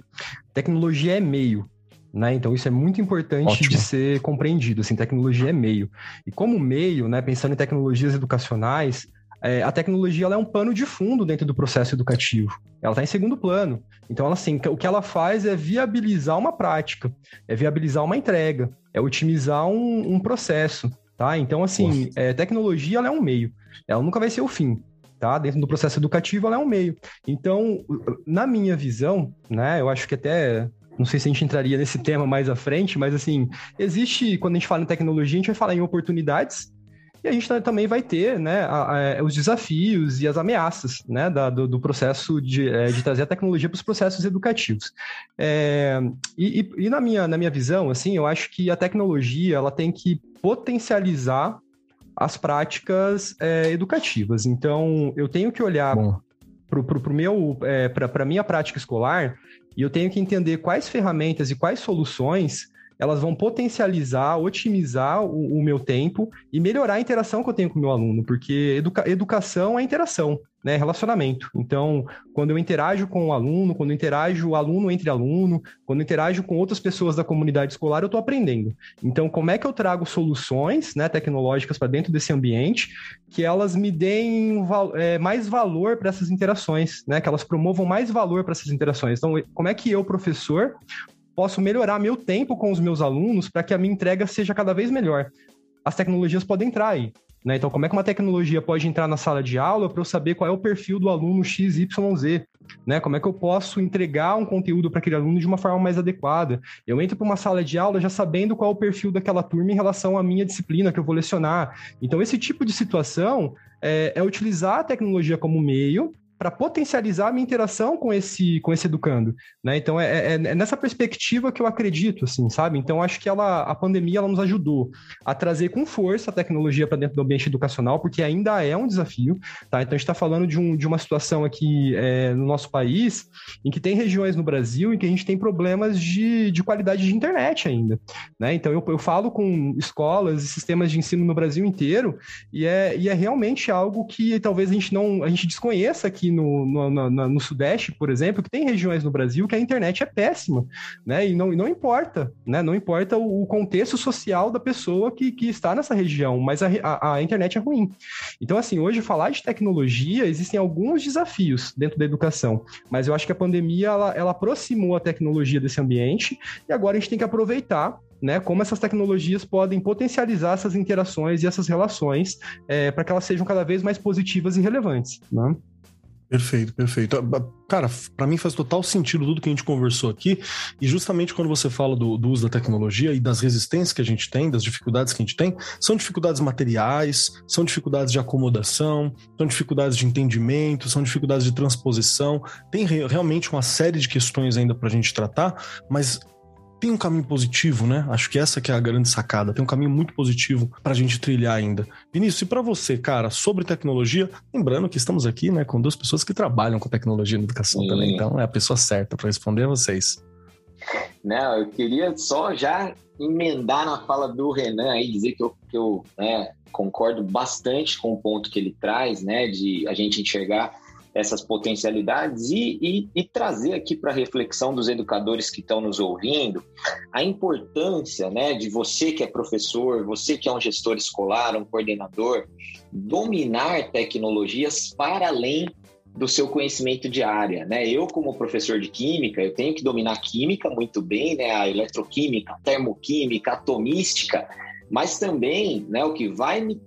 tecnologia é meio, né? Então isso é muito importante Ótimo. de ser compreendido. Assim, tecnologia é meio. E como meio, né, pensando em tecnologias educacionais, é, a tecnologia é um pano de fundo dentro do processo educativo. Ela está em segundo plano. Então, ela, assim, o que ela faz é viabilizar uma prática, é viabilizar uma entrega, é otimizar um, um processo. Tá? Então, assim, é, tecnologia é um meio. Ela nunca vai ser o fim. Tá? Dentro do processo educativo, ela é um meio. Então, na minha visão, né, eu acho que até não sei se a gente entraria nesse tema mais à frente, mas assim, existe, quando a gente fala em tecnologia, a gente vai falar em oportunidades e a gente também vai ter né, a, a, é, os desafios e as ameaças né, da, do, do, processo de, é, de, trazer a tecnologia para os processos educativos. É, e, e, e, na, minha, na minha visão, assim, eu acho que a tecnologia ela tem que potencializar as práticas é, educativas. Então, eu tenho que olhar para meu é, para a minha prática escolar e eu tenho que entender quais ferramentas e quais soluções elas vão potencializar, otimizar o, o, meu tempo e melhorar a interação que eu tenho com o meu aluno, porque educa educação é interação, né? Relacionamento. Então, quando eu interajo com o aluno, quando eu interajo o aluno entre aluno, quando eu interajo com outras pessoas da comunidade escolar, eu estou aprendendo. Então, como é que eu trago soluções né, tecnológicas para dentro desse ambiente que elas me deem é, mais valor para essas interações, né? Que elas promovam mais valor para essas interações. Então, como é que eu, professor, posso melhorar meu tempo com os meus alunos para que a minha entrega seja cada vez melhor. As tecnologias podem entrar aí. Né? Então, como é que uma tecnologia pode entrar na sala de aula para eu saber qual é o perfil do aluno XYZ? Né? Como é que eu posso entregar um conteúdo para aquele aluno de uma forma mais adequada? Eu entro para uma sala de aula já sabendo qual é o perfil daquela turma em relação à minha disciplina que eu vou lecionar. Então, esse tipo de situação é, é utilizar a tecnologia como meio para potencializar a minha interação com esse, com esse educando, né? Então é, é, é, nessa perspectiva que eu acredito, assim, sabe? Então acho que ela, a pandemia ela nos ajudou a trazer com força a tecnologia para dentro do ambiente educacional, porque ainda é um desafio, tá? Então a gente está falando de, um, de uma situação aqui é, no nosso país em que tem regiões no Brasil em que a gente tem problemas de, de qualidade de internet ainda, né? Então eu, eu falo com escolas e sistemas de ensino no Brasil inteiro e é, e é realmente algo que talvez a gente não a gente desconheça aqui no, no, no, no, Sudeste, por exemplo, que tem regiões no Brasil que a internet é péssima, né? E não, não importa, né? Não importa o, o, contexto social da pessoa que, que está nessa região, mas a, a, a, internet é ruim. Então, assim, hoje falar de tecnologia, existem alguns desafios dentro da educação, mas eu acho que a pandemia, ela, ela aproximou a tecnologia desse ambiente e agora a gente tem que aproveitar né, como essas tecnologias podem potencializar essas interações e essas relações é, para que elas sejam cada vez mais positivas e relevantes. Né? Perfeito, perfeito. Cara, para mim faz total sentido tudo que a gente conversou aqui. E justamente quando você fala do, do, uso da tecnologia e das resistências que a gente tem, das dificuldades que a gente tem, são dificuldades materiais, são dificuldades de acomodação, são dificuldades de entendimento, são dificuldades de transposição. Tem re realmente uma série de questões ainda para a gente tratar, mas tem um caminho positivo, né? Acho que essa que é a grande sacada. Tem um caminho muito positivo para a gente trilhar ainda. Vinícius, e para você, cara, sobre tecnologia, lembrando que estamos aqui, né, com duas pessoas que trabalham com tecnologia na educação Sim. também, então é a pessoa certa para responder a vocês. Não, eu queria só já emendar na fala do Renan aí, dizer que eu, que eu né, concordo bastante com o ponto que ele traz, né, de a gente enxergar essas potencialidades e, e, e trazer aqui para a reflexão dos educadores que estão nos ouvindo a importância né, de você que é professor, você que é um gestor escolar, um coordenador, dominar tecnologias para além do seu conhecimento de área, né? Eu como professor de química, eu tenho que dominar química muito bem, né? A eletroquímica, a termoquímica, a atomística, mas também, né, o que vai me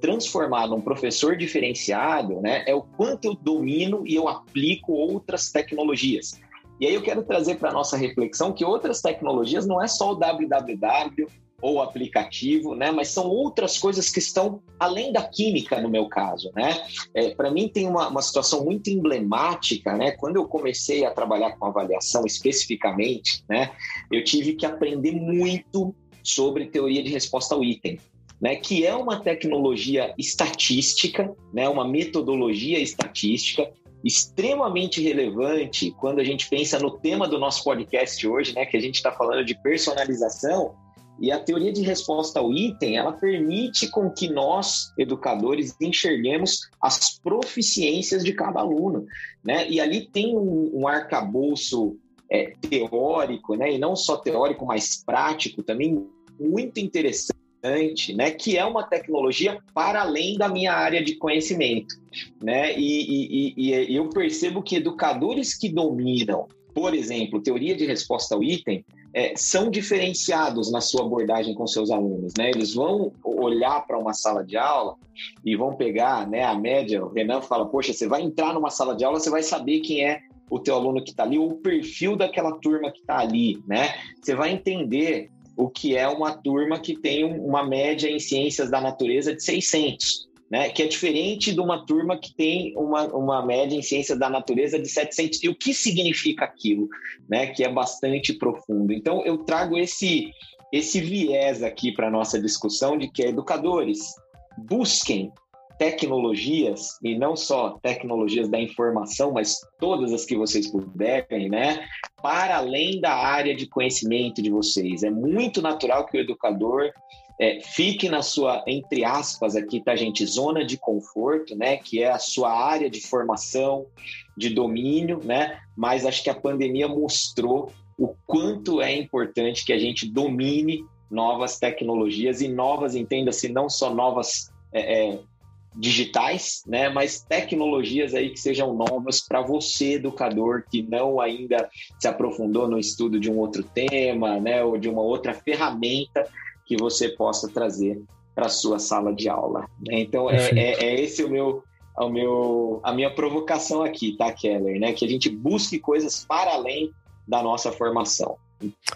transformar num professor diferenciado, né, é o quanto eu domino e eu aplico outras tecnologias. E aí eu quero trazer para nossa reflexão que outras tecnologias não é só o www ou aplicativo, né? Mas são outras coisas que estão além da química, no meu caso, né? É, para mim tem uma, uma situação muito emblemática, né? Quando eu comecei a trabalhar com avaliação especificamente, né? Eu tive que aprender muito sobre teoria de resposta ao item né, que é uma tecnologia estatística, né, uma metodologia estatística extremamente relevante quando a gente pensa no tema do nosso podcast hoje, né, que a gente está falando de personalização. E a teoria de resposta ao item, ela permite com que nós, educadores, enxerguemos as proficiências de cada aluno, né? E ali tem um, um arcabouço é, teórico, né? E não só teórico, mas prático também muito interessante né, que é uma tecnologia para além da minha área de conhecimento, né? E, e, e, eu percebo que educadores que dominam, por exemplo, teoria de resposta ao item, é, são diferenciados na sua abordagem com seus alunos, né? Eles vão olhar para uma sala de aula e vão pegar, né, a média. O Renan fala, poxa, você vai entrar numa sala de aula, você vai saber quem é o teu aluno que está ali, ou o perfil daquela turma que está ali, né? Você vai entender o que é uma turma que tem uma média em ciências da natureza de 600, né? que é diferente de uma turma que tem uma, uma média em ciências da natureza de 700. E o que significa aquilo? Né? Que é bastante profundo. Então, eu trago esse, esse viés aqui para a nossa discussão de que educadores busquem tecnologias, e não só tecnologias da informação, mas todas as que vocês puderem, né? Para além da área de conhecimento de vocês. É muito natural que o educador é, fique na sua, entre aspas, aqui, tá, gente, zona de conforto, né? Que é a sua área de formação, de domínio, né? Mas acho que a pandemia mostrou o quanto é importante que a gente domine novas tecnologias e novas, entenda-se, não só novas é, é, digitais, né, mas tecnologias aí que sejam novas para você, educador, que não ainda se aprofundou no estudo de um outro tema, né, ou de uma outra ferramenta que você possa trazer para a sua sala de aula. Né? Então, é, é, é, esse o meu, o meu, a minha provocação aqui, tá, Keller? Né? Que a gente busque coisas para além da nossa formação.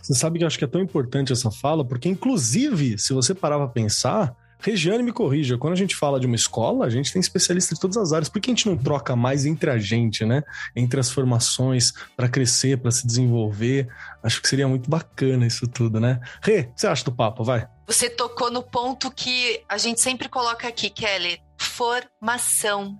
Você sabe que eu acho que é tão importante essa fala, porque, inclusive, se você parar para pensar, Regiane me corrija, quando a gente fala de uma escola, a gente tem especialistas de todas as áreas. Por que a gente não troca mais entre a gente, né? Entre as formações, para crescer, para se desenvolver? Acho que seria muito bacana isso tudo, né? Rê, o que você acha do papo? Vai. Você tocou no ponto que a gente sempre coloca aqui, Kelly: formação.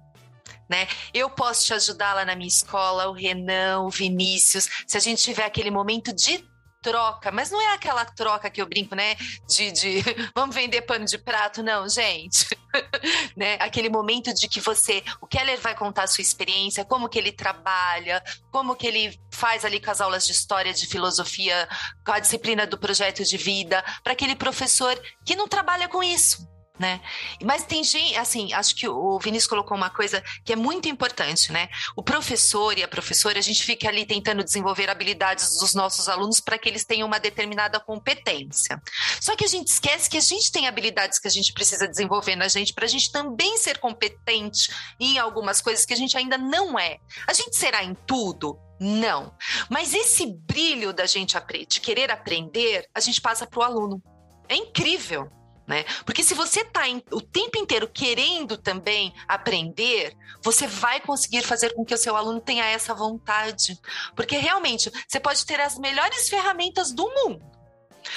Né? Eu posso te ajudar lá na minha escola, o Renan, o Vinícius, se a gente tiver aquele momento de troca, mas não é aquela troca que eu brinco, né? De, de (laughs) vamos vender pano de prato, não, gente. (laughs) né? Aquele momento de que você, o Keller vai contar a sua experiência, como que ele trabalha, como que ele faz ali com as aulas de história, de filosofia, com a disciplina do projeto de vida, para aquele professor que não trabalha com isso né? Mas tem gente, assim, acho que o Vinícius colocou uma coisa que é muito importante, né? O professor e a professora, a gente fica ali tentando desenvolver habilidades dos nossos alunos para que eles tenham uma determinada competência. Só que a gente esquece que a gente tem habilidades que a gente precisa desenvolver na gente para a gente também ser competente em algumas coisas que a gente ainda não é. A gente será em tudo? Não. Mas esse brilho da gente de querer aprender, a gente passa para o aluno. É incrível. Né? Porque se você está o tempo inteiro querendo também aprender, você vai conseguir fazer com que o seu aluno tenha essa vontade. Porque realmente você pode ter as melhores ferramentas do mundo.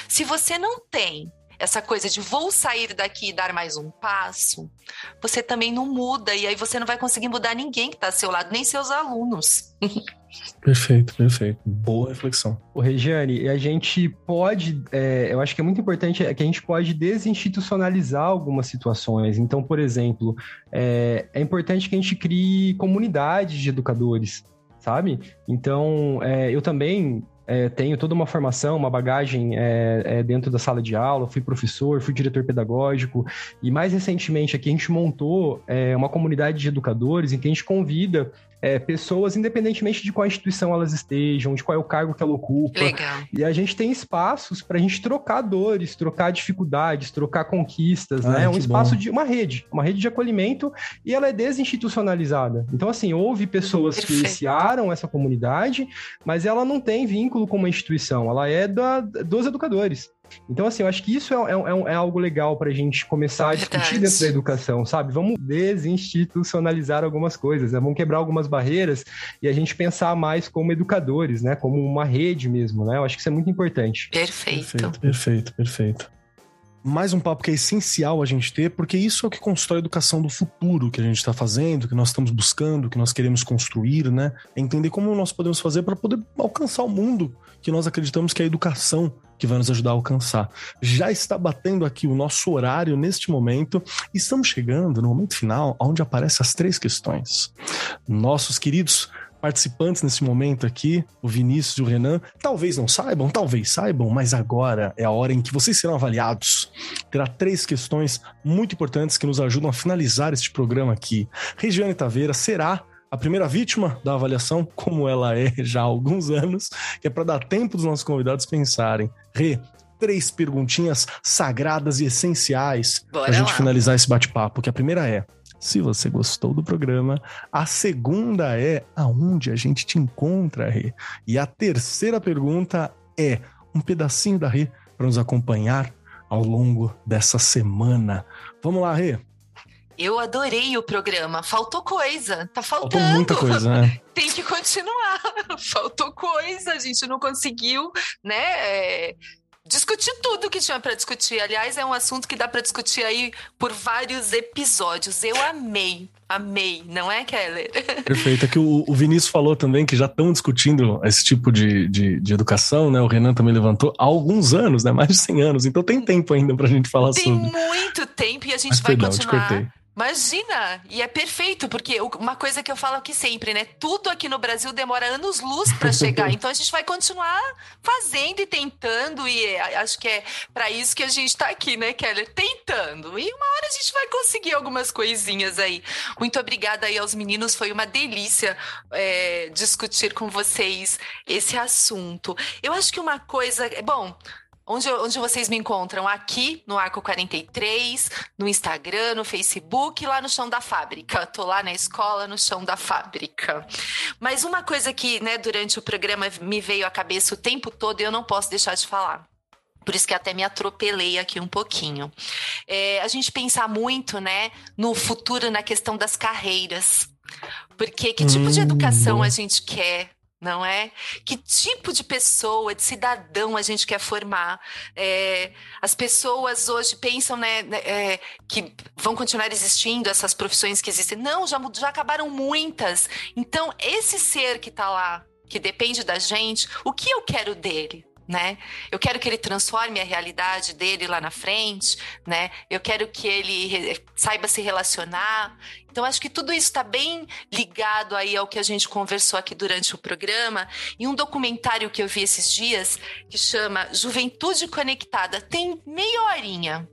Se você não tem essa coisa de vou sair daqui e dar mais um passo, você também não muda e aí você não vai conseguir mudar ninguém que está ao seu lado, nem seus alunos. (laughs) Perfeito, perfeito. Boa reflexão. O Regiane, a gente pode, é, eu acho que é muito importante é que a gente pode desinstitucionalizar algumas situações. Então, por exemplo, é, é importante que a gente crie comunidades de educadores, sabe? Então, é, eu também é, tenho toda uma formação, uma bagagem é, é, dentro da sala de aula, fui professor, fui diretor pedagógico, e mais recentemente aqui a gente montou é, uma comunidade de educadores em que a gente convida é, pessoas, independentemente de qual instituição elas estejam, de qual é o cargo que ela ocupa. Legal. E a gente tem espaços para a gente trocar dores, trocar dificuldades, trocar conquistas, Ah, né? É um que espaço bom. de uma rede, uma rede de acolhimento e ela é desinstitucionalizada. Então, assim, houve pessoas que Perfeito. iniciaram essa comunidade, mas ela não tem vínculo com uma instituição, ela é da, dos educadores. Então, assim, eu acho que isso é, é- é algo legal para a gente começar a discutir Verdade. dentro da educação, sabe? Vamos desinstitucionalizar algumas coisas, né? Vamos quebrar algumas barreiras e a gente pensar mais como educadores, né? Como uma rede mesmo, né? Eu acho que isso é muito importante. Perfeito. Perfeito, perfeito, perfeito. Mais um papo que é essencial a gente ter, porque isso é o que constrói a educação do futuro que a gente está fazendo, que nós estamos buscando, que nós queremos construir, né? É entender como nós podemos fazer para poder alcançar o mundo que nós acreditamos que é a educação que vai nos ajudar a alcançar. Já está batendo aqui o nosso horário neste momento e estamos chegando no momento final, onde aparecem as três questões. Nossos queridos participantes nesse momento aqui, o Vinícius e o Renan, talvez não saibam, talvez saibam, mas agora é a hora em que vocês serão avaliados. Terá três questões muito importantes que nos ajudam a finalizar este programa aqui. Regiane Taveira será a primeira vítima da avaliação, como ela é (laughs) já há alguns anos, que é para dar tempo dos nossos convidados pensarem. Rê, três perguntinhas sagradas e essenciais para a gente lá. finalizar esse bate-papo, que a primeira é se você gostou do programa. A segunda é aonde a gente te encontra, Rê. E a terceira pergunta é um pedacinho da Rê para nos acompanhar ao longo dessa semana. Vamos lá, Rê. Eu adorei o programa. Faltou coisa. Tá Faltou faltando. muita coisa, né? (laughs) Tem que continuar. (laughs) Faltou coisa. A gente não conseguiu, né? é, discutir tudo que tinha para discutir. Aliás, é um assunto que dá para discutir aí por vários episódios. Eu amei. Amei, não é, Keller? (laughs) Perfeito. É que o, o Vinícius falou também que já estão discutindo esse tipo de, de, de educação, né? O Renan também levantou há alguns anos, né? Mais de 100 anos. Então tem tempo ainda para a gente falar Tem sobre. muito tempo e a gente Mas vai perdão, te continuar. cortei. Imagina! E é perfeito, porque uma coisa que eu falo aqui sempre, né? Tudo aqui no Brasil demora anos-luz para (laughs) chegar. então a gente vai continuar fazendo e tentando, e é- acho que é para isso que a gente tá aqui, né, Keller? Tentando. E uma hora a gente vai conseguir algumas coisinhas aí. Muito obrigada aí aos meninos, foi uma delícia é, discutir com vocês esse assunto. Eu acho que uma coisa. Bom. Onde, onde vocês me encontram? Aqui no Arco 43, no Instagram, no Facebook, lá no chão da fábrica. Tô lá na escola, no chão da fábrica. Mas uma coisa que, né, durante o programa me veio à cabeça o tempo todo e eu não posso deixar de falar. Por isso que até me atropelei aqui um pouquinho. É, a gente pensar muito, né, no futuro, na questão das carreiras. Porque que tipo de Hum, educação boa. a gente quer? Não é? Que tipo de pessoa, de cidadão a gente quer formar? É, as pessoas hoje pensam né, né, é, que vão continuar existindo essas profissões que existem. Não, já, já acabaram muitas. Então, esse ser que está lá, que depende da gente, o que eu quero dele? Né? Eu quero que ele transforme a realidade dele lá na frente, né? Eu quero que ele saiba se relacionar. Então, acho que tudo isso está bem ligado aí ao que a gente conversou aqui durante o programa. E um documentário que eu vi esses dias que chama Juventude Conectada. Tem meia horinha.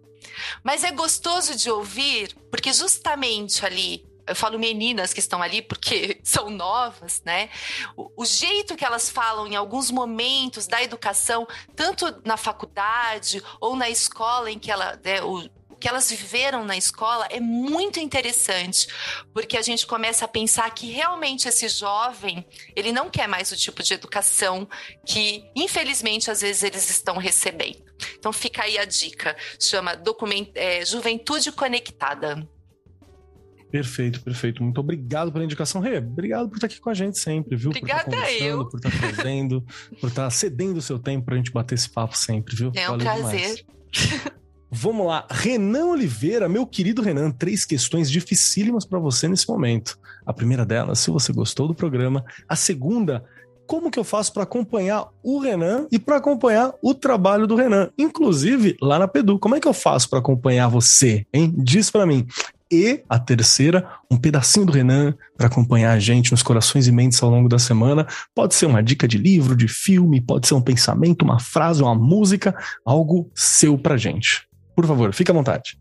Mas é gostoso de ouvir, porque justamente ali, eu falo meninas que estão ali porque (laughs) são novas, né? O, o jeito que elas falam em alguns momentos da educação, tanto na faculdade ou na escola em que ela. né, o, que elas viveram na escola é muito interessante, porque a gente começa a pensar que realmente esse jovem, ele não quer mais o tipo de educação que, infelizmente, às vezes eles estão recebendo. Então fica aí a dica, chama document... é, Juventude Conectada. Perfeito, perfeito. Muito obrigado pela indicação, Rê. Obrigado por estar aqui com a gente sempre, viu? Obrigada por estar eu. por estar trazendo, por estar cedendo o seu tempo pra gente bater esse papo sempre, viu? É um Valeu prazer. demais. (laughs) Vamos lá, Renan Oliveira, meu querido Renan, três questões dificílimas para você nesse momento. A primeira delas, se você gostou do programa. A segunda, como que eu faço para acompanhar o Renan e para acompanhar o trabalho do Renan, inclusive lá na Pedu. Como é que eu faço para acompanhar você, hein? Diz para mim. E a terceira, um pedacinho do Renan para acompanhar a gente nos corações e mentes ao longo da semana. Pode ser uma dica de livro, de filme, pode ser um pensamento, uma frase, uma música, algo seu pra gente. Por favor, fique à vontade.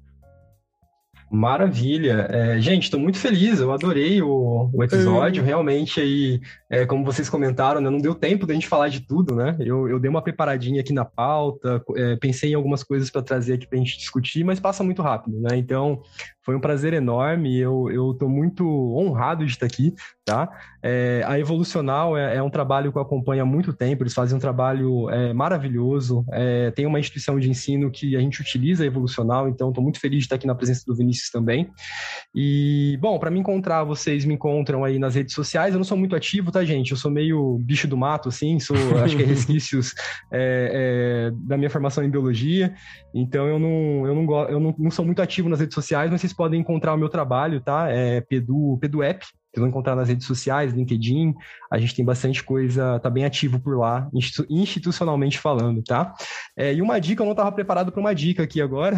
Maravilha. É, gente, estou muito feliz, eu adorei o, o episódio. É. Realmente, aí, é, como vocês comentaram, né, não deu tempo da gente falar de tudo, né? Eu, eu dei uma preparadinha aqui na pauta, é, pensei em algumas coisas para trazer aqui para a gente discutir, mas passa muito rápido, né? Então, foi um prazer enorme, eu estou muito honrado de estar aqui, tá? É, a Evolucional é, é, um trabalho que eu acompanho há muito tempo, eles fazem um trabalho é, maravilhoso, é, tem uma instituição de ensino que a gente utiliza a Evolucional, então estou muito feliz de estar aqui na presença do Vinícius também. E, bom, para me encontrar, vocês me encontram aí nas redes sociais, eu não sou muito ativo, tá, gente? Eu sou meio bicho do mato, assim, sou, (laughs) acho que é resquícios é, é, da minha formação em biologia, então eu não, eu não, eu não, não sou muito ativo nas redes sociais, mas vocês vocês podem encontrar o meu trabalho, tá? É Pedu, Pedu App, vocês vão encontrar nas redes sociais, LinkedIn, a gente tem bastante coisa, tá bem ativo por lá, institucionalmente falando, tá? É, e uma dica, eu não estava preparado para uma dica aqui agora,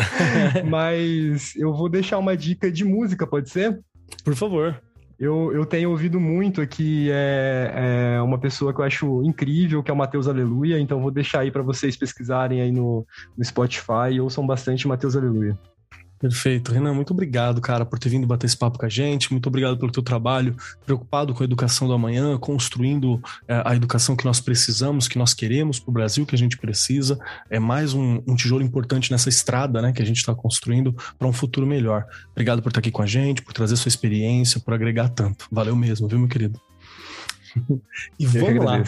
(laughs) mas eu vou deixar uma dica de música, pode ser? Por favor. Eu, eu tenho ouvido muito aqui é, é, uma pessoa que eu acho incrível, que é o Matheus Aleluia, então vou deixar aí para vocês pesquisarem aí no, no Spotify e ouçam bastante Matheus Aleluia. Perfeito. Renan, muito obrigado, cara, por ter vindo bater esse papo com a gente. Muito obrigado pelo teu trabalho, preocupado com a educação do amanhã, construindo é, a educação que nós precisamos, que nós queremos para o Brasil, que a gente precisa. É mais um, um tijolo importante nessa estrada né, que a gente está construindo para um futuro melhor. Obrigado por estar aqui com a gente, por trazer sua experiência, por agregar tanto. Valeu mesmo, viu, meu querido? (laughs) e vamos lá.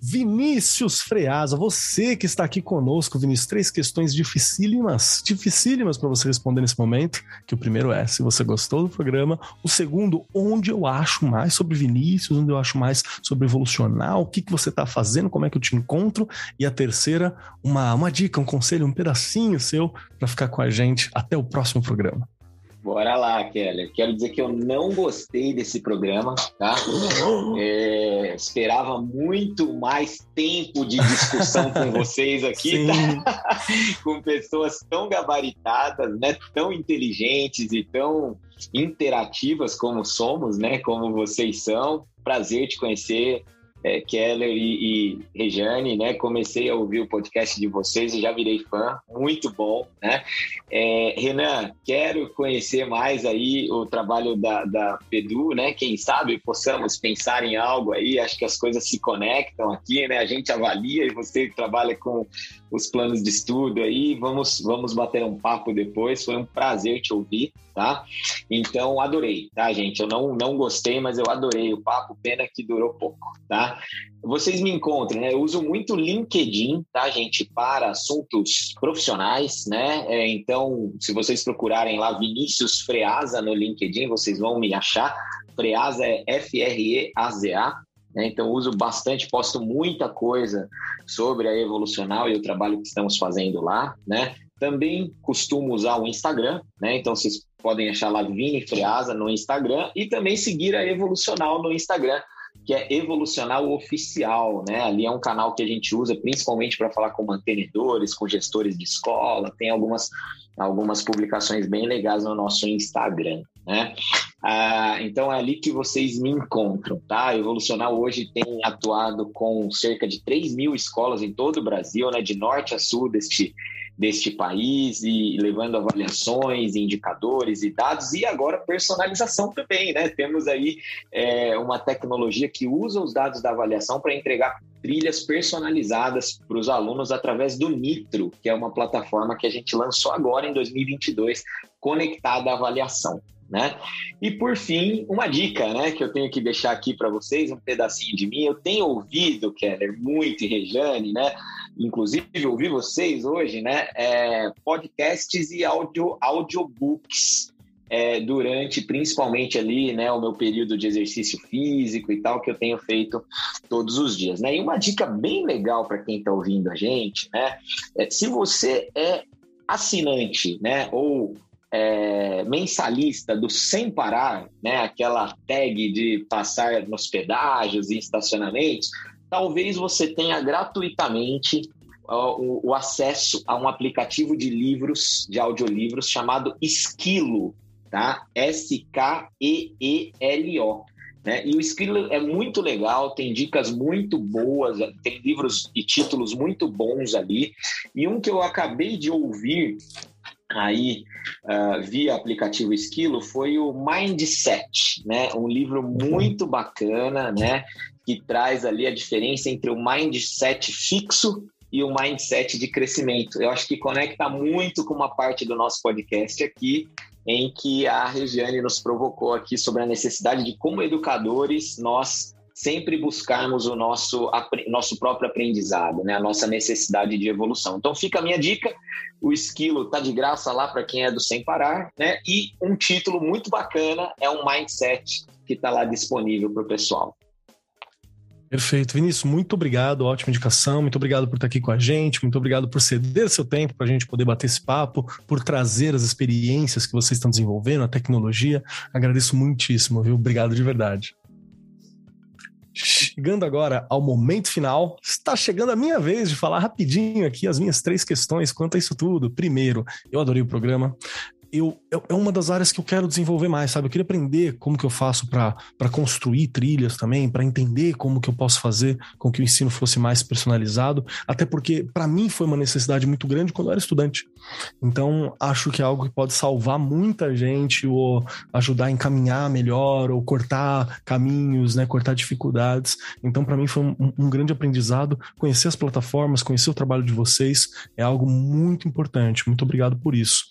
Vinícius Freasa, você que está aqui conosco, Vinícius, três questões dificílimas, dificílimas para você responder nesse momento. Que o primeiro é se você gostou do programa, o segundo, onde eu acho mais sobre Vinícius, onde eu acho mais sobre evolucionar, o que, que você está fazendo, como é que eu te encontro, e a terceira, uma, uma dica, um conselho, um pedacinho seu para ficar com a gente até o próximo programa. Bora lá, Kelly. Quero dizer que eu não gostei desse programa, tá? É, esperava muito mais tempo de discussão com (laughs) vocês aqui, tá? (laughs) com pessoas tão gabaritadas, né? Tão inteligentes e tão interativas como somos, né? Como vocês são. Prazer te conhecer é, Keller e, e Rejane, né? Comecei a ouvir o podcast de vocês e já virei fã, muito bom, né? É, Renan, quero conhecer mais aí o trabalho da, da Pedu, né? Quem sabe possamos pensar em algo aí, acho que as coisas se conectam aqui, né? A gente avalia e você trabalha com os planos de estudo aí, vamos, vamos bater um papo depois, foi um prazer te ouvir, tá? Então, adorei, tá, gente? Eu não, não gostei, mas eu adorei o papo, pena que durou pouco, tá? Vocês me encontram, né? Eu uso muito LinkedIn, tá, gente, para assuntos profissionais, né? É, então, se vocês procurarem lá Vinícius Freasa no LinkedIn, vocês vão me achar. Freasa é F-R-E-A-Z-A, né? Então, uso bastante, posto muita coisa sobre a Evolucional e o trabalho que estamos fazendo lá. Né? Também costumo usar o Instagram, né? então vocês podem achar lá Vini Freasa no Instagram e também seguir a Evolucional no Instagram, que é Evolucional Oficial, né? Ali é um canal que a gente usa principalmente para falar com mantenedores, com gestores de escola, tem algumas, algumas publicações bem legais no nosso Instagram, né? Ah, então é ali que vocês me encontram, tá? Evolucional hoje tem atuado com cerca de 3 mil escolas em todo o Brasil, né? De norte a sul deste, deste país e levando avaliações, indicadores e dados e agora personalização também, né? Temos aí é, uma tecnologia que usa os dados da avaliação para entregar trilhas personalizadas para os alunos através do Nitro, que é uma plataforma que a gente lançou agora em 2022, conectada à avaliação né? E por fim, uma dica, né, que eu tenho que deixar aqui para vocês, um pedacinho de mim. Eu tenho ouvido, Keller, muito e Rejane, né? Inclusive ouvi vocês hoje, né? É, podcasts e audio, audiobooks. É, durante principalmente ali, né, o meu período de exercício físico e tal que eu tenho feito todos os dias, né? E uma dica bem legal para quem está ouvindo a gente, né? É, se você é assinante, né, ou é, mensalista do Sem Parar, né, aquela tag de passar nos pedágios e estacionamentos, talvez você tenha gratuitamente o, o, acesso a um aplicativo de livros, de audiolivros, chamado Esquilo, tá? S-K-E-E-L-O. Né? E o Esquilo é muito legal, tem dicas muito boas, tem livros e títulos muito bons ali. E um que eu acabei de ouvir aí uh, via aplicativo Esquilo foi o Mindset, né? Um livro muito bacana, né? Que traz ali a diferença entre o mindset fixo e o mindset de crescimento. Eu acho que conecta muito com uma parte do nosso podcast aqui, em que a Regiane nos provocou aqui sobre a necessidade de, como educadores, nós sempre buscarmos o nosso, nosso próprio aprendizado, né? a nossa necessidade de evolução. Então fica a minha dica, o esquilo tá de graça lá para quem é do Sem Parar, né? E um título muito bacana é um Mindset que está lá disponível para o pessoal. Perfeito. Vinícius, muito obrigado, ótima indicação, muito obrigado por estar aqui com a gente, muito obrigado por ceder seu tempo para a gente poder bater esse papo, por trazer as experiências que vocês estão desenvolvendo, a tecnologia. Agradeço muitíssimo, viu? Obrigado de verdade. Chegando agora ao momento final, está chegando a minha vez de falar rapidinho aqui as minhas três questões quanto a isso tudo. Primeiro, eu adorei o programa eu, é uma das áreas que eu quero desenvolver mais, sabe? Eu queria aprender como que eu faço para construir trilhas também, para entender como que eu posso fazer com que o ensino fosse mais personalizado, até porque para mim foi uma necessidade muito grande quando eu era estudante. Então, acho que é algo que pode salvar muita gente ou ajudar a encaminhar melhor ou cortar caminhos, né, cortar dificuldades. Então, para mim foi um, um grande aprendizado conhecer as plataformas, conhecer o trabalho de vocês, é algo muito importante. Muito obrigado por isso.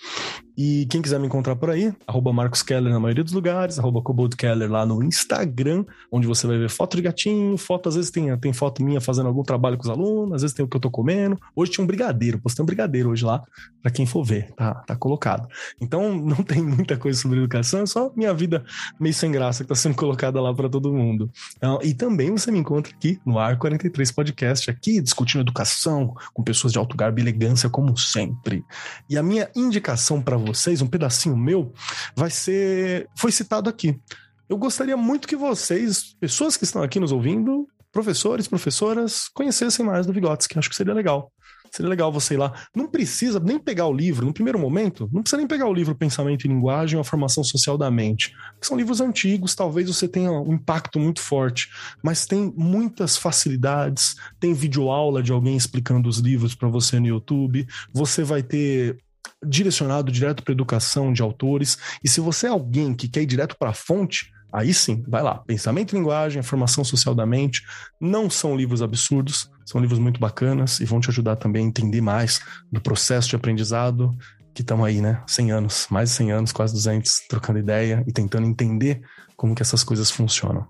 E quem quiser me encontrar por aí, arroba Marcos Keller na maioria dos lugares, arroba Cobold Keller lá no Instagram, onde você vai ver foto de gatinho, foto, às vezes tem, tem foto minha fazendo algum trabalho com os alunos, às vezes tem o que eu tô comendo. Hoje tinha um brigadeiro, postei um brigadeiro hoje lá, para quem for ver, tá, tá colocado. Então (laughs) não tem muita coisa sobre educação, é só minha vida meio sem graça que tá sendo colocada lá para todo mundo. Então, e também você me encontra aqui no Ar 43 Podcast, aqui discutindo educação com pessoas de alto garbo e elegância, como sempre. E a minha indicação para vocês, um pedacinho meu, vai ser. Foi citado aqui. Eu gostaria muito que vocês, pessoas que estão aqui nos ouvindo, professores, professoras, conhecessem mais do Vygotsky. Acho que seria legal. Seria legal você ir lá. Não precisa nem pegar o livro, no primeiro momento, não precisa nem pegar o livro Pensamento e Linguagem ou A Formação Social da Mente. São livros antigos, talvez você tenha um impacto muito forte, mas tem muitas facilidades. Tem videoaula de alguém explicando os livros para você no YouTube. Você vai ter direcionado direto para educação de autores. E se você é alguém que quer ir direto para a fonte, aí sim, vai lá. Pensamento e linguagem, formação social da mente, não são livros absurdos, são livros muito bacanas e vão te ajudar também a entender mais do processo de aprendizado que estamos aí, né? 100 anos, mais de 100 anos, quase 200, trocando ideia e tentando entender como que essas coisas funcionam.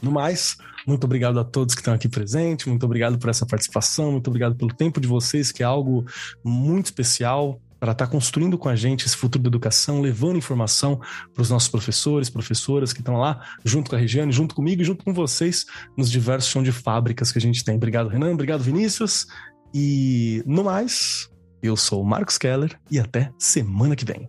No mais, muito obrigado a todos que estão aqui presentes, muito obrigado por essa participação, muito obrigado pelo tempo de vocês, que é algo muito especial para estar tá construindo com a gente esse futuro da educação, levando informação para os nossos professores, professoras que estão lá, junto com a Regiane, junto comigo e junto com vocês, nos diversos chão de fábricas que a gente tem. Obrigado, Renan. Obrigado, Vinícius. E no mais, eu sou o Marcos Keller e até semana que vem.